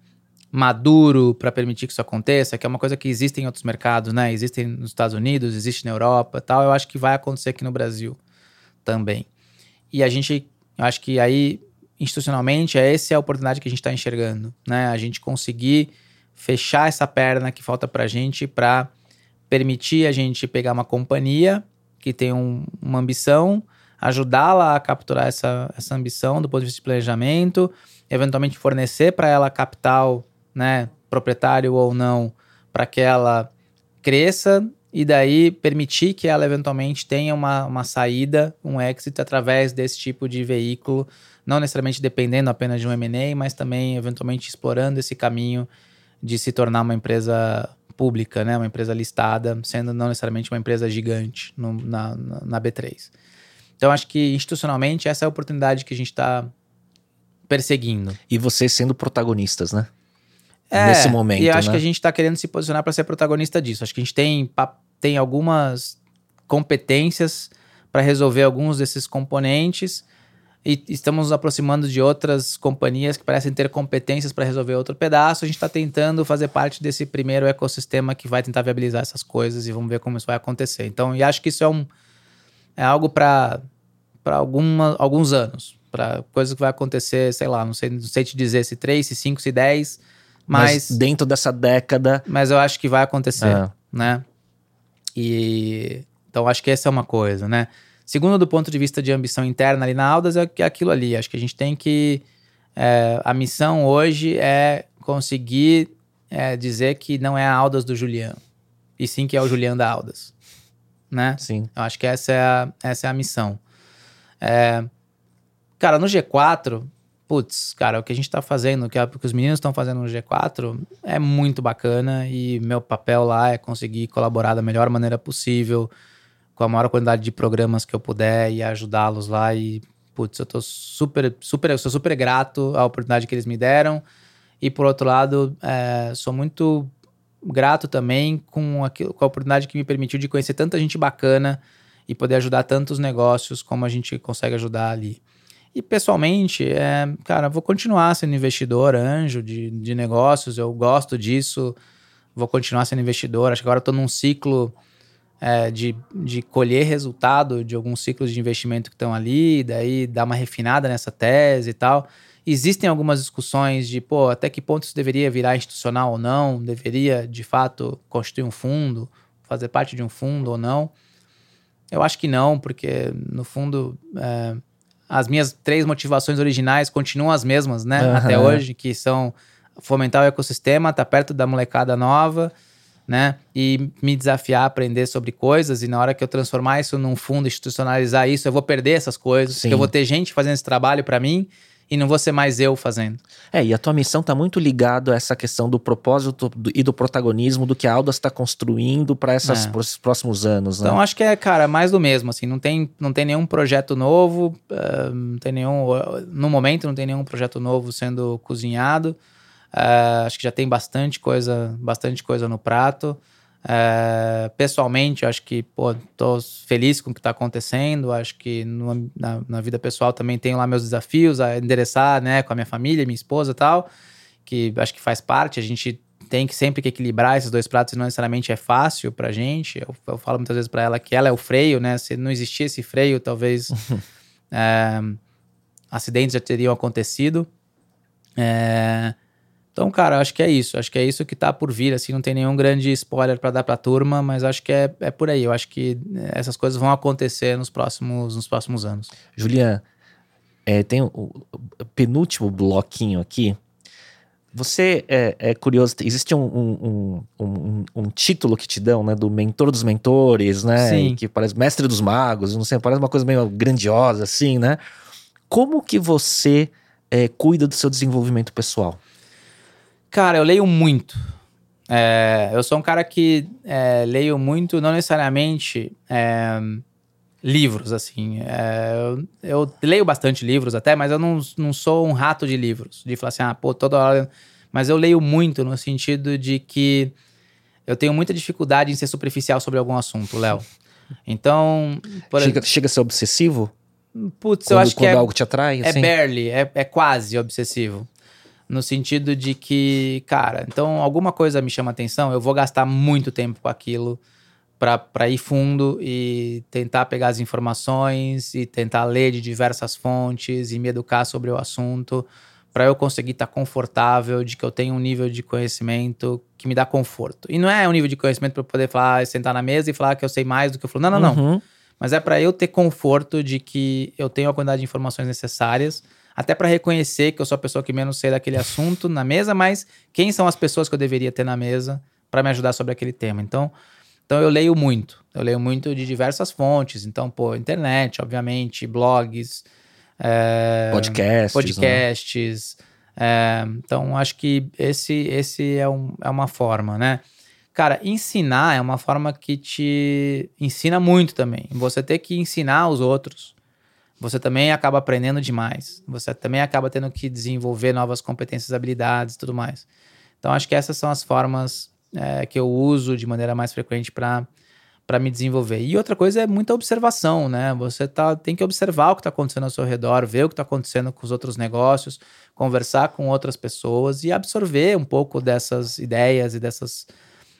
maduro para permitir que isso aconteça, que é uma coisa que existe em outros mercados, né? Existe nos Estados Unidos, existe na Europa, tal. Eu acho que vai acontecer aqui no Brasil também. E a gente, eu acho que aí institucionalmente, é essa é a oportunidade que a gente está enxergando, né? A gente conseguir fechar essa perna que falta para a gente para permitir a gente pegar uma companhia que tem um, uma ambição, ajudá-la a capturar essa, essa ambição do ponto de vista de planejamento, eventualmente fornecer para ela capital, né, proprietário ou não, para que ela cresça e daí permitir que ela eventualmente tenha uma, uma saída, um exit através desse tipo de veículo não necessariamente dependendo apenas de um M&A, mas também eventualmente explorando esse caminho de se tornar uma empresa pública, né? uma empresa listada, sendo não necessariamente uma empresa gigante no, na, na B3. Então, acho que institucionalmente essa é a oportunidade que a gente está perseguindo. E vocês sendo protagonistas, né? É, Nesse momento. E acho né? que a gente está querendo se posicionar para ser protagonista disso. Acho que a gente tem, tem algumas competências para resolver alguns desses componentes e estamos nos aproximando de outras companhias que parecem ter competências para resolver outro pedaço. A gente está tentando fazer parte desse primeiro ecossistema que vai tentar viabilizar essas coisas e vamos ver como isso vai acontecer. Então, e acho que isso é, um, é algo para alguns anos, para coisa que vai acontecer, sei lá, não sei, não sei te dizer se 3, se 5, se 10, mas, mas, dentro dessa década. Mas eu acho que vai acontecer, é. né? E então acho que essa é uma coisa, né? Segundo, do ponto de vista de ambição interna ali na Aldas, é, é aquilo ali. Acho que a gente tem que. É, a missão hoje é conseguir é, dizer que não é a Aldas do Juliano, e sim que é o Juliano da Aldas. Né? Sim. Eu acho que essa é a, essa é a missão. É, cara, no G4, putz, cara, o que a gente tá fazendo, o que os meninos estão fazendo no G4 é muito bacana e meu papel lá é conseguir colaborar da melhor maneira possível com a maior quantidade de programas que eu puder e ajudá-los lá. E, putz, eu tô super, super, eu sou super grato à oportunidade que eles me deram. E, por outro lado, é, sou muito grato também com, aquilo, com a oportunidade que me permitiu de conhecer tanta gente bacana e poder ajudar tantos negócios como a gente consegue ajudar ali. E pessoalmente, é, cara, vou continuar sendo investidor anjo de, de negócios, eu gosto disso, vou continuar sendo investidor. Acho que agora estou num ciclo é, de, de colher resultado de alguns ciclos de investimento que estão ali, daí dar uma refinada nessa tese e tal. Existem algumas discussões de, pô, até que ponto isso deveria virar institucional ou não, deveria de fato constituir um fundo, fazer parte de um fundo ou não. Eu acho que não, porque no fundo é, as minhas três motivações originais continuam as mesmas, né, uhum. até hoje, que são fomentar o ecossistema, estar tá perto da molecada nova né? E me desafiar a aprender sobre coisas. E na hora que eu transformar isso num fundo, institucionalizar isso, eu vou perder essas coisas. Sim. Porque eu vou ter gente fazendo esse trabalho para mim e não vou ser mais eu fazendo. É, e a tua missão está muito ligado a essa questão do propósito do, e do protagonismo do que a Aldas está construindo para é. esses próximos anos, né? Então acho que é, cara, mais do mesmo, assim, não tem, não tem nenhum projeto novo, uh, não tem nenhum, no momento não tem nenhum projeto novo sendo cozinhado, Uh, acho que já tem bastante coisa, bastante coisa no prato. Uh, pessoalmente, acho que pô, tô feliz com o que está acontecendo. Acho que no, na, na, vida pessoal também tenho lá meus desafios a endereçar, né, com a minha família, minha esposa e tal, que acho que faz parte. A gente tem que sempre que equilibrar esses dois pratos não necessariamente é fácil pra gente. Eu, eu falo muitas vezes para ela que ela é o freio, né? Se não existisse esse freio, talvez é, acidentes já teriam acontecido. É, Então, cara, acho que é isso. Acho que é isso que tá por vir. Assim, não tem nenhum grande spoiler para dar pra turma, mas acho que é, é por aí. Eu acho que essas coisas vão acontecer nos próximos, nos próximos anos. Julian, é, tem o, o penúltimo bloquinho aqui. Você é, é curioso, existe um, um, um, um, título que te dão, né? Do mentor dos mentores, né? Sim. Que parece mestre dos magos, não sei, parece uma coisa meio grandiosa, assim, né? Como que você é, cuida do seu desenvolvimento pessoal? Cara, eu leio muito. É, eu sou um cara que é, leio muito, não necessariamente é, livros, assim. É, eu, eu, leio bastante livros até, mas eu não, não sou um rato de livros. De falar assim, ah, pô, toda hora. Mas eu leio muito no sentido de que eu tenho muita dificuldade em ser superficial sobre algum assunto, Léo. Então. Chega, chega a ser obsessivo? Putz, quando, eu acho que é, algo te atrai, é assim? barely, é, é quase obsessivo. No sentido de que, cara, então alguma coisa me chama atenção, eu vou gastar muito tempo com aquilo para ir fundo e tentar pegar as informações e tentar ler de diversas fontes e me educar sobre o assunto para eu conseguir estar tá confortável de que eu tenho um nível de conhecimento que me dá conforto. E não é um nível de conhecimento para eu poder falar, sentar na mesa e falar que eu sei mais do que eu falo. Não, não, uhum. não. Mas é para eu ter conforto de que eu tenho a quantidade de informações necessárias, até para reconhecer que eu sou a pessoa que menos sei daquele assunto na mesa, mas quem são as pessoas que eu deveria ter na mesa para me ajudar sobre aquele tema. Então, então eu leio muito. Eu leio muito de diversas fontes. Então, pô, internet, obviamente, blogs, é, podcasts. Podcasts. Né? É, então, acho que esse, esse é, um, é uma forma, né? Cara, ensinar é uma forma que te ensina muito também. Você ter que ensinar os outros. Você também acaba aprendendo demais. Você também acaba tendo que desenvolver novas competências, habilidades tudo mais. Então, acho que essas são as formas é, que eu uso de maneira mais frequente para para me desenvolver. E outra coisa é muita observação, né? Você tá, tem que observar o que está acontecendo ao seu redor, ver o que está acontecendo com os outros negócios, conversar com outras pessoas e absorver um pouco dessas ideias e dessas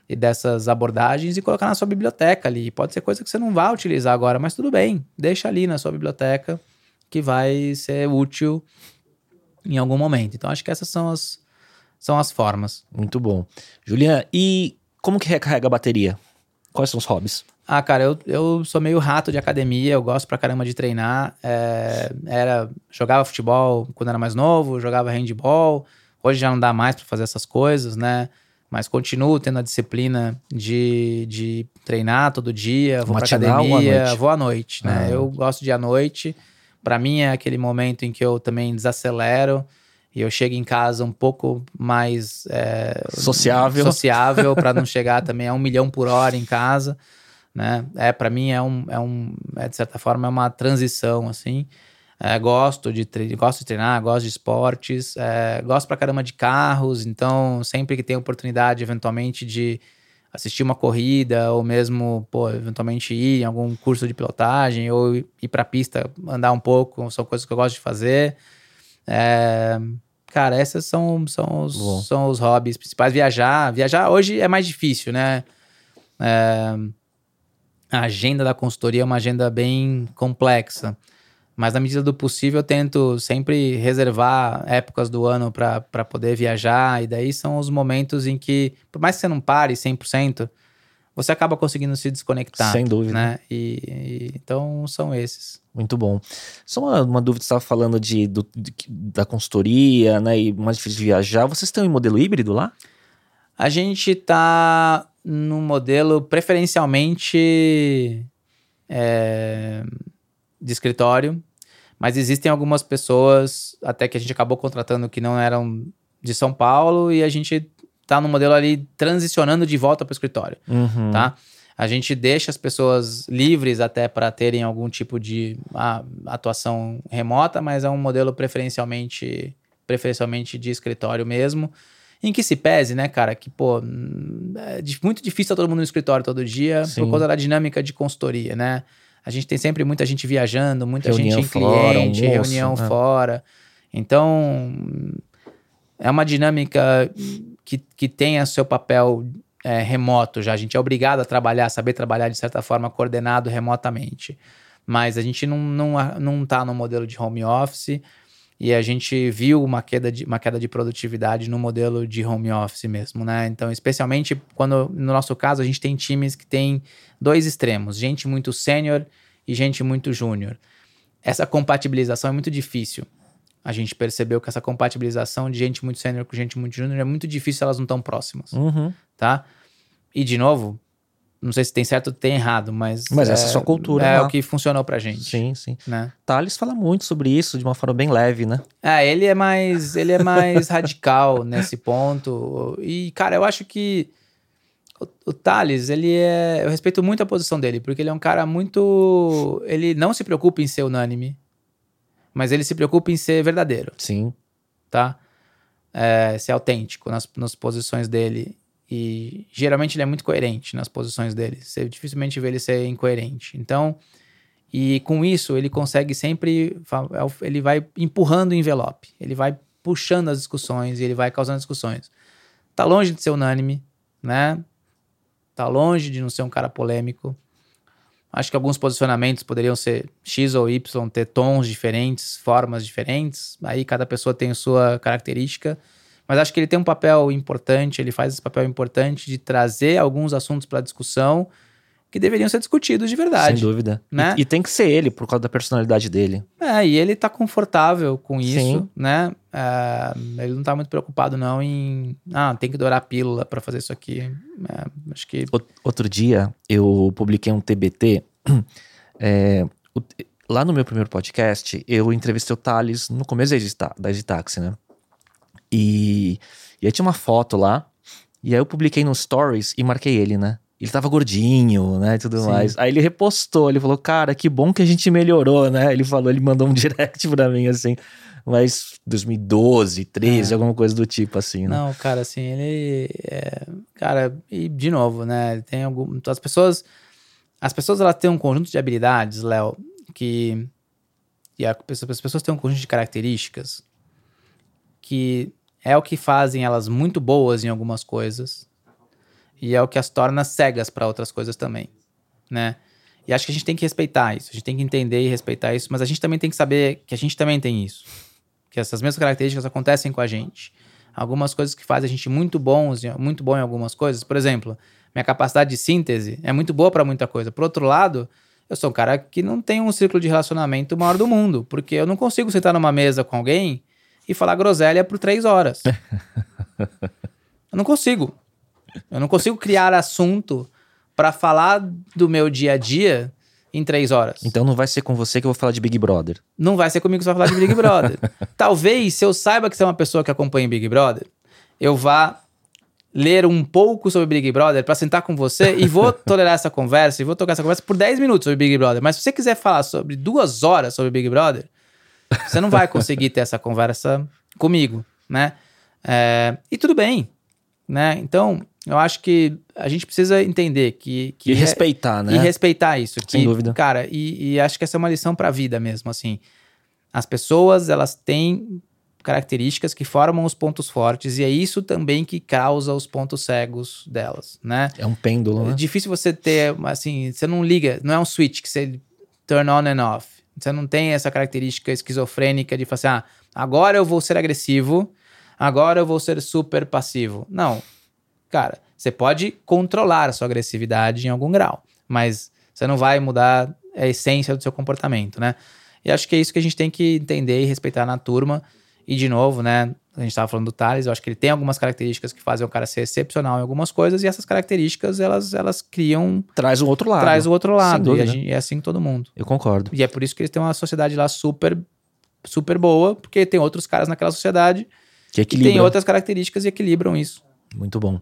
e dessas abordagens e colocar na sua biblioteca ali. Pode ser coisa que você não vai utilizar agora, mas tudo bem, deixa ali na sua biblioteca que vai ser útil em algum momento. Então acho que essas são as, são as formas. Muito bom. Juliana, e como que recarrega a bateria? Quais são os hobbies? Ah, cara, eu, eu sou meio rato de academia, eu gosto pra caramba de treinar. É, era, jogava futebol quando era mais novo, jogava handball. Hoje já não dá mais para fazer essas coisas, né? Mas continuo tendo a disciplina de, de treinar todo dia, vou Matinal pra academia, à vou à noite, né? Ah. Eu gosto de ir à noite. Para mim é aquele momento em que eu também desacelero e eu chego em casa um pouco mais é, sociável, sociável para não chegar também a um milhão por hora em casa, né? É para mim é um, é um é, de certa forma é uma transição assim. É, gosto, de gosto de treinar, gosto de esportes, é, gosto pra caramba de carros, então sempre que tem oportunidade, eventualmente, de assistir uma corrida ou mesmo, pô, eventualmente ir em algum curso de pilotagem ou ir pra pista andar um pouco, são coisas que eu gosto de fazer. É, cara, esses são, são, os, são os hobbies principais. Viajar, viajar hoje é mais difícil, né? É, a agenda da consultoria é uma agenda bem complexa. Mas na medida do possível eu tento sempre reservar épocas do ano para poder viajar. E daí são os momentos em que, por mais que você não pare 100%, você acaba conseguindo se desconectar. Sem dúvida. Né? E, e então são esses. Muito bom. Só uma, uma dúvida, você estava falando de, do, de, da consultoria, né? E mais difícil de viajar. Vocês têm um modelo híbrido lá? A gente está no modelo preferencialmente. É de escritório, mas existem algumas pessoas até que a gente acabou contratando que não eram de São Paulo e a gente tá no modelo ali transicionando de volta para o escritório, uhum. tá? A gente deixa as pessoas livres até para terem algum tipo de a, atuação remota, mas é um modelo preferencialmente preferencialmente de escritório mesmo, em que se pese, né, cara, que pô, é muito difícil todo mundo no escritório todo dia Sim. por conta da dinâmica de consultoria, né? A gente tem sempre muita gente viajando, muita reunião gente em fora, cliente, almoço, reunião né? fora. Então, é uma dinâmica que, que tem o seu papel é, remoto já. A gente é obrigado a trabalhar, saber trabalhar de certa forma coordenado remotamente. Mas a gente não, não, não tá no modelo de home office. E a gente viu uma queda de, uma queda de produtividade no modelo de home office mesmo, né? Então, especialmente quando, no nosso caso, a gente tem times que tem dois extremos, gente muito sênior e gente muito júnior. Essa compatibilização é muito difícil. A gente percebeu que essa compatibilização de gente muito sênior com gente muito júnior é muito difícil, elas não estão próximas, Uhum. tá? E, de novo, não sei se tem certo ou tem errado, mas... Mas essa é a sua cultura É lá. o que funcionou pra gente, Sim, sim. né? Thales fala muito sobre isso de uma forma bem leve, né? É, ele é mais, ele é mais radical nesse ponto. E, cara, eu acho que o, o Thales, ele é. Eu respeito muito a posição dele, porque ele é um cara muito. Ele não se preocupa em ser unânime, mas ele se preocupa em ser verdadeiro, Sim. tá? É, ser autêntico nas, nas posições dele. E geralmente ele é muito coerente nas posições dele. Você dificilmente vê ele ser incoerente. Então, e com isso ele consegue sempre. é Ele vai empurrando o envelope, ele vai puxando as discussões e ele vai causando discussões. Tá longe de ser unânime, né? Tá longe de não ser um cara polêmico. Acho que alguns posicionamentos poderiam ser X ou Y, ter tons diferentes, formas diferentes. Aí cada pessoa tem sua característica. Mas acho que ele tem um papel importante, ele faz esse papel importante de trazer alguns assuntos para discussão que deveriam ser discutidos de verdade. Sem dúvida. E- né? E, tem que ser ele, por causa da personalidade dele. É, e ele tá confortável com isso, Sim. né? É, ele não tá muito preocupado, não, em. Ah, tem que dourar a pílula pra fazer isso aqui. É, acho que. Outro dia, eu publiquei um TBT. é, o- lá no meu primeiro podcast, eu entrevistei o Thales no começo da Editaxi, né? E, e aí tinha uma foto lá. E aí eu publiquei no Stories e marquei ele, né? Ele tava gordinho, né? E tudo Sim. mais. Aí ele repostou, ele falou, cara, que bom que a gente melhorou, né? Ele falou, ele mandou um direct pra mim, assim. Mas 2012, 13, É. alguma coisa do tipo, assim, né? Não, cara, assim, ele. é, cara, e de novo, né? Tem algum. As pessoas. As pessoas elas têm um conjunto de habilidades, Léo, que. E a as pessoas têm um conjunto de características que é o que fazem elas muito boas em algumas coisas e é o que as torna cegas para outras coisas também, né? E acho que a gente tem que respeitar isso, a gente tem que entender e respeitar isso, mas a gente também tem que saber que a gente também tem isso, que essas mesmas características acontecem com a gente. Algumas coisas que fazem a gente muito bons, muito bom em algumas coisas, por exemplo, minha capacidade de síntese é muito boa para muita coisa. Por outro lado, eu sou um cara que não tem um círculo de relacionamento maior do mundo, porque eu não consigo sentar numa mesa com alguém e falar groselha por três horas. eu não consigo. Eu não consigo criar assunto para falar do meu dia a dia em três horas. Então não vai ser com você que eu vou falar de Big Brother. Não vai ser comigo que você vai falar de Big Brother. Talvez, se eu saiba que você é uma pessoa que acompanha Big Brother, eu vá ler um pouco sobre Big Brother para sentar com você e vou tolerar essa conversa e vou tocar essa conversa por 10 minutos sobre Big Brother. Mas se você quiser falar sobre duas horas sobre Big Brother, você não vai conseguir ter essa conversa comigo, né? É, e tudo bem, né? Então, eu acho que a gente precisa entender que... que E é- respeitar, né? e respeitar isso. Sem que, dúvida. Cara, e, e acho que essa é uma lição pra vida mesmo, assim. As pessoas, elas têm características que formam os pontos fortes e é isso também que causa os pontos cegos delas, né? É um pêndulo, É né? difícil você ter, assim, você não liga, não é um switch que você turn on and off. Você não tem essa característica esquizofrênica de falar assim, ah, agora eu vou ser agressivo, agora eu vou ser super passivo. Não. Cara, você pode controlar a sua agressividade em algum grau, mas você não vai mudar a essência do seu comportamento, né? E acho que é isso que a gente tem que entender e respeitar na turma. E, de novo, né? A gente estava falando do Thales, eu acho que ele tem algumas características que fazem o cara ser excepcional em algumas coisas, e essas características, elas, elas criam, Traz o outro lado. traz o outro lado. E gente- é assim todo mundo. Eu concordo. E é por isso que eles têm uma sociedade lá super, super boa, porque tem outros caras naquela sociedade Que que equilibra. têm outras características e equilibram isso. Muito bom.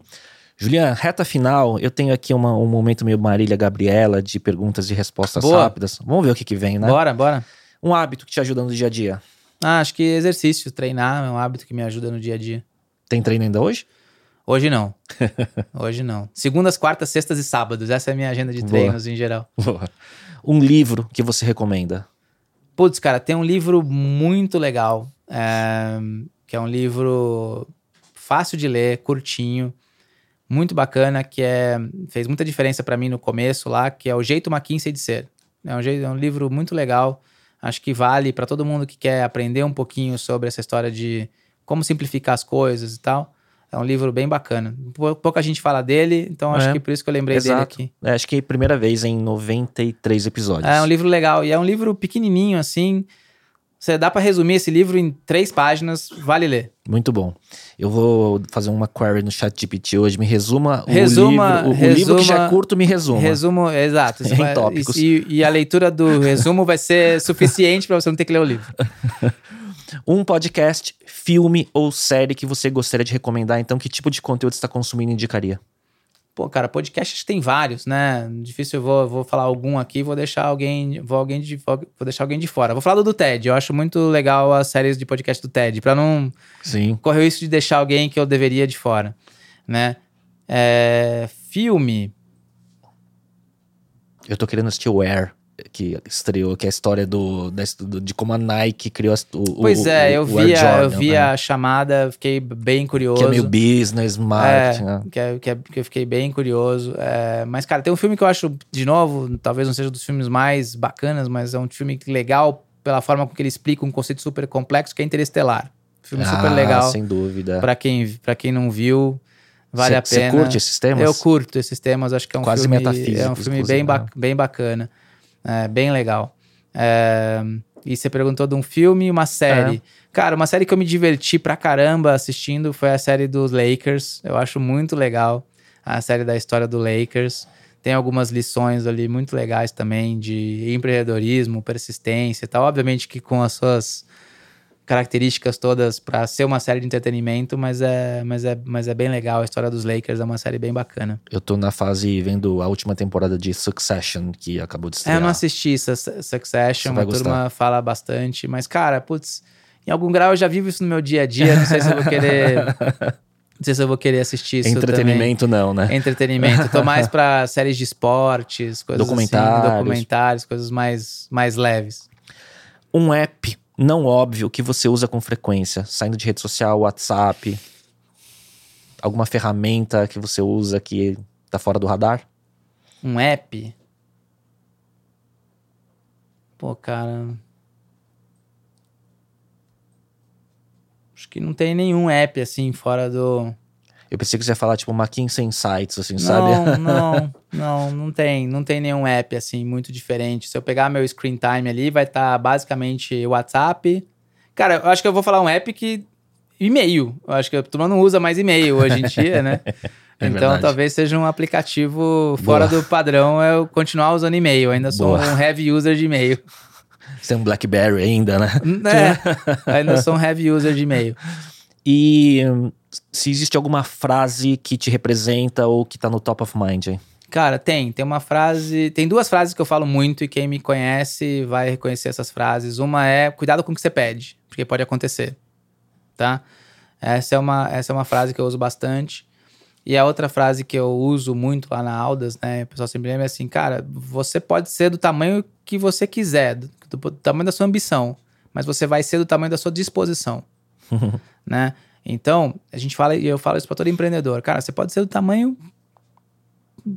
Julian, reta final, eu tenho aqui uma- um momento meio Marília Gabriela de perguntas e respostas Boa. rápidas. Vamos ver o que, que vem, né? Bora, bora. Um hábito que te ajuda no dia a dia. Ah, acho que exercício, treinar é um hábito que me ajuda no dia a dia. Tem treino ainda hoje? Hoje não. Hoje não. Segundas, quartas, sextas e sábados. Essa é a minha agenda de Boa. treinos em geral. Boa. Um livro que você recomenda. Putz, cara, tem um livro muito legal. é, que é um livro fácil de ler, curtinho, muito bacana, que é fez muita diferença pra mim no começo lá, que é O Jeito McKinsey de Ser. É um, jeito, é um livro muito legal. Acho que vale para todo mundo que quer aprender um pouquinho sobre essa história de como simplificar as coisas e tal. É um livro bem bacana. Pou- Pouca gente fala dele, então acho É, que por isso que eu lembrei dele Exato. aqui. É, acho que é a primeira vez em 93 episódios. É um livro legal. E é um livro pequenininho, assim. Você dá pra resumir esse livro em três páginas, vale ler. Muito bom. Eu vou fazer uma query no chat GPT hoje. Me resuma, Resuma- o livro. O, o livro que já é resuma- curto, me resuma. Resumo, exato. Em vai- tópicos. E, e a leitura do resumo vai ser suficiente pra você não ter que ler o livro. Um podcast, filme ou série que você gostaria de recomendar. Então, que tipo de conteúdo você está consumindo indicaria? Pô, cara, podcast tem vários, né? Difícil, eu vou, vou falar algum aqui, vou deixar alguém, vou alguém de, vou vou deixar alguém de fora. Vou falar do, do TED. Eu acho muito legal as séries de podcast do TED, Pra não Sim. correr o risco de deixar alguém que eu deveria de fora, né? É, filme, Eu tô querendo assistir o Air, que estreou, que é a história do, de como a Nike criou o, o- pois é, eu o Air vi, a, eu Jordan, vi né? a chamada, fiquei bem curioso. Que é meio business, marketing. É, né? que, é- que, é- que eu fiquei bem curioso. É, mas, cara, tem um filme que eu acho, de novo, talvez não seja dos filmes mais bacanas, mas é um filme legal pela forma com que ele explica um conceito super complexo, que é Interestelar. Filme super Ah, legal. Sem dúvida. Pra quem, pra quem não viu, vale Cê- a pena. Você curte esses temas? Eu curto esses temas, acho que é um Quase filme, metafísicos, é um filme bem, ba- né? bem bacana, é, bem legal. É, e você perguntou de um filme e uma série. É. Cara, uma série que eu me diverti pra caramba assistindo foi a série dos Lakers. Eu acho muito legal a série da história do Lakers. Tem algumas lições ali muito legais também de empreendedorismo, persistência e tal. Obviamente que com as suas características todas pra ser uma série de entretenimento, mas é, mas, é, mas é bem legal. A história dos Lakers é uma série bem bacana. Eu tô na fase vendo a última temporada de Succession, que acabou de É, estrear. eu não assisti Su- Succession, a turma fala bastante, mas, cara, putz, em algum grau eu já vivo isso no meu dia a dia, não sei se eu vou querer. não sei se eu vou querer assistir isso. Entretenimento não, né? Também. Entretenimento. Tô mais pra séries de esportes, coisas Documentários. assim, documentários, coisas mais, mais leves. Um app não óbvio que você usa com frequência, saindo de rede social, WhatsApp, alguma ferramenta que você usa que tá fora do radar? Um app. Pô, cara. Acho que não tem nenhum app assim fora do. Eu pensei que você ia falar tipo McKinsey Insights, assim, sabe? Não, não, não, não tem, não tem nenhum app assim muito diferente. Se eu pegar meu screen time ali, vai estar basicamente WhatsApp. Cara, eu acho que eu vou falar um app que e-mail. Eu acho que a turma não usa mais e-mail hoje em dia, né? É então verdade. talvez seja um aplicativo fora do padrão eu continuar usando e-mail. Ainda sou Boa. um heavy user de e-mail. Você tem um BlackBerry ainda, né? É, ainda sou um heavy user de e-mail. E hum, se existe alguma frase que te representa ou que tá no top of mind, hein? Cara, tem. Tem uma frase. Tem duas frases que eu falo muito e quem me conhece vai reconhecer essas frases. Uma é cuidado com o que você pede, porque pode acontecer. Tá? Essa é uma, essa é uma frase que eu uso bastante. E a outra frase que eu uso muito lá na Aldas, né? O pessoal sempre lembra assim, cara, você pode ser do tamanho que você quiser, do, do tamanho da sua ambição, mas você vai ser do tamanho da sua disposição, né? Então, a gente fala, e eu falo isso para todo empreendedor, cara, você pode ser do tamanho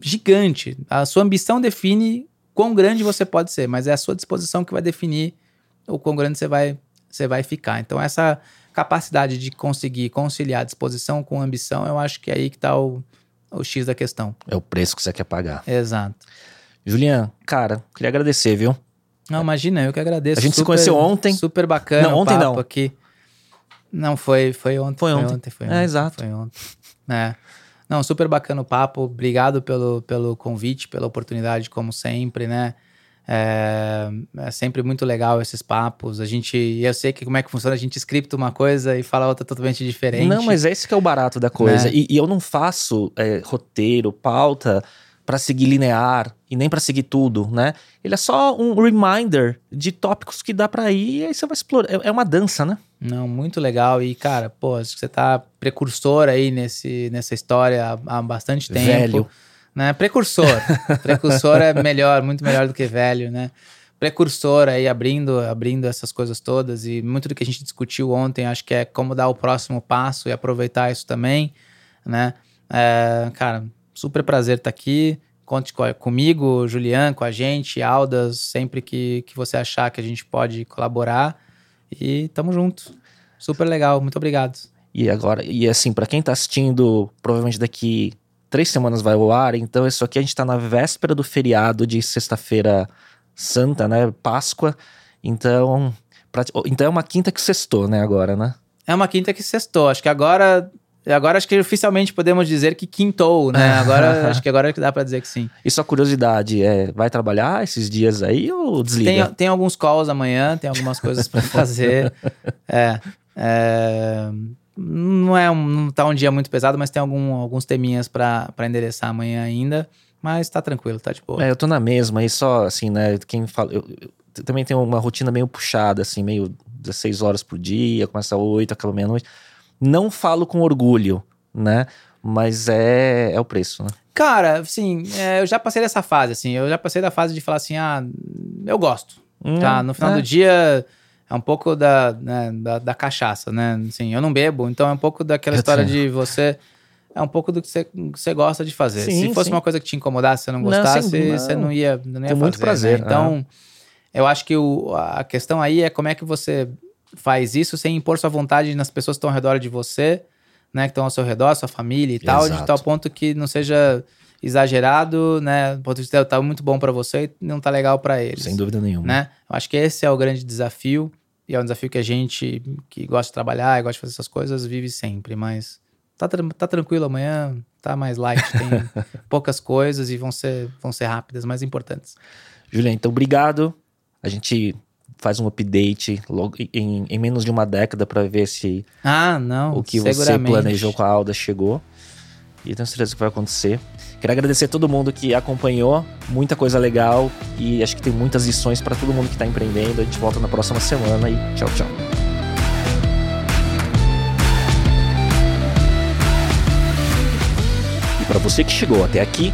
gigante. A sua ambição define quão grande você pode ser, mas é a sua disposição que vai definir o quão grande você vai, você vai ficar. Então, essa capacidade de conseguir conciliar disposição com ambição, eu acho que é aí que tá o, o X da questão. É o preço que você quer pagar. Exato. Julian, cara, queria agradecer, viu? Não, imagina, eu que agradeço. A gente se conheceu ontem. Super bacana. Não, o ontem papo não. Aqui. Não, foi, foi ontem. Foi ontem. foi É, ontem. exato. Foi ontem. É. Não, super bacana o papo. Obrigado pelo, pelo convite, pela oportunidade, como sempre, né? É, é sempre muito legal esses papos. A gente, eu sei que como é que funciona, a gente scripta uma coisa e fala outra totalmente diferente. Não, mas é esse que é o barato da coisa. Né? E, e eu não faço é, roteiro, pauta pra seguir linear e nem pra seguir tudo, né? Ele é só um reminder de tópicos que dá pra ir e aí você vai explorar. É, é uma dança, né? Não, muito legal. E, cara, pô, acho que você tá precursor aí nesse, nessa história há, há bastante tempo. Velho. Né? Precursor. Precursor é melhor, muito melhor do que velho, né? Precursor aí, abrindo, abrindo essas coisas todas. E muito do que a gente discutiu ontem, acho que é como dar o próximo passo e aproveitar isso também, né? É, cara, super prazer estar aqui. conte co- comigo, Julian, com a gente, Aldas, sempre que, que você achar que a gente pode colaborar. E tamo junto. Super legal, muito obrigado. E agora, e assim, pra quem tá assistindo, provavelmente daqui três semanas vai ao ar, então isso aqui a gente tá na véspera do feriado de sexta-feira santa, né? Páscoa. Então, pra- então é uma quinta que sextou, né, agora, né? É uma quinta que sextou. Acho que agora. Agora acho que oficialmente podemos dizer que quintou, né? Agora acho que agora que dá pra dizer que sim. E sua curiosidade é, vai trabalhar esses dias aí ou desliga? Tem, tem alguns calls amanhã, tem algumas coisas pra fazer. É, é, não é um, não tá um dia muito pesado, mas tem algum, alguns teminhas pra endereçar amanhã ainda. Mas tá tranquilo, tá de boa. É, eu tô na mesma, e só assim, né? Quem fala. Eu, eu também tenho uma rotina meio puxada, assim, meio 16 horas por dia, começa às 8, acaba meia-noite. Não falo com orgulho, né? Mas é, é o preço, né? Cara, assim, é, eu já passei dessa fase, assim. Eu já passei da fase de falar assim, ah, eu gosto. Tá, no final é. do dia é um pouco da, né, da, da cachaça, né? Assim, eu não bebo, então é um pouco daquela Eu história também. de você. É um pouco do que você, gosta de fazer. Sim, Se fosse sim. uma coisa que te incomodasse, você não gostasse, não. você não ia, não ia Com muito fazer, prazer, né? Então, eu acho que o, a questão aí é como é que você faz isso sem impor sua vontade nas pessoas que estão ao redor de você, né? Que estão ao seu redor, sua família e tal, de Exato. tal ponto que não seja exagerado, né? Do ponto de vista tá muito bom pra você e não tá legal pra eles Sem dúvida nenhuma. né? Eu acho que esse é o grande desafio e é um desafio que a gente que gosta de trabalhar e gosta de fazer essas coisas vive sempre, mas tá, tá tranquilo amanhã, tá mais light, tem poucas coisas e vão ser, vão ser rápidas, mais importantes. Juliana, então obrigado. A gente faz um update logo em, em menos de uma década para ver se Ah, não, o que você planejou com a Alda chegou. E tenho certeza que vai acontecer. Quero agradecer a todo mundo que acompanhou, muita coisa legal e acho que tem muitas lições para todo mundo que está empreendendo. A gente volta na próxima semana e tchau, tchau. E para você que chegou até aqui,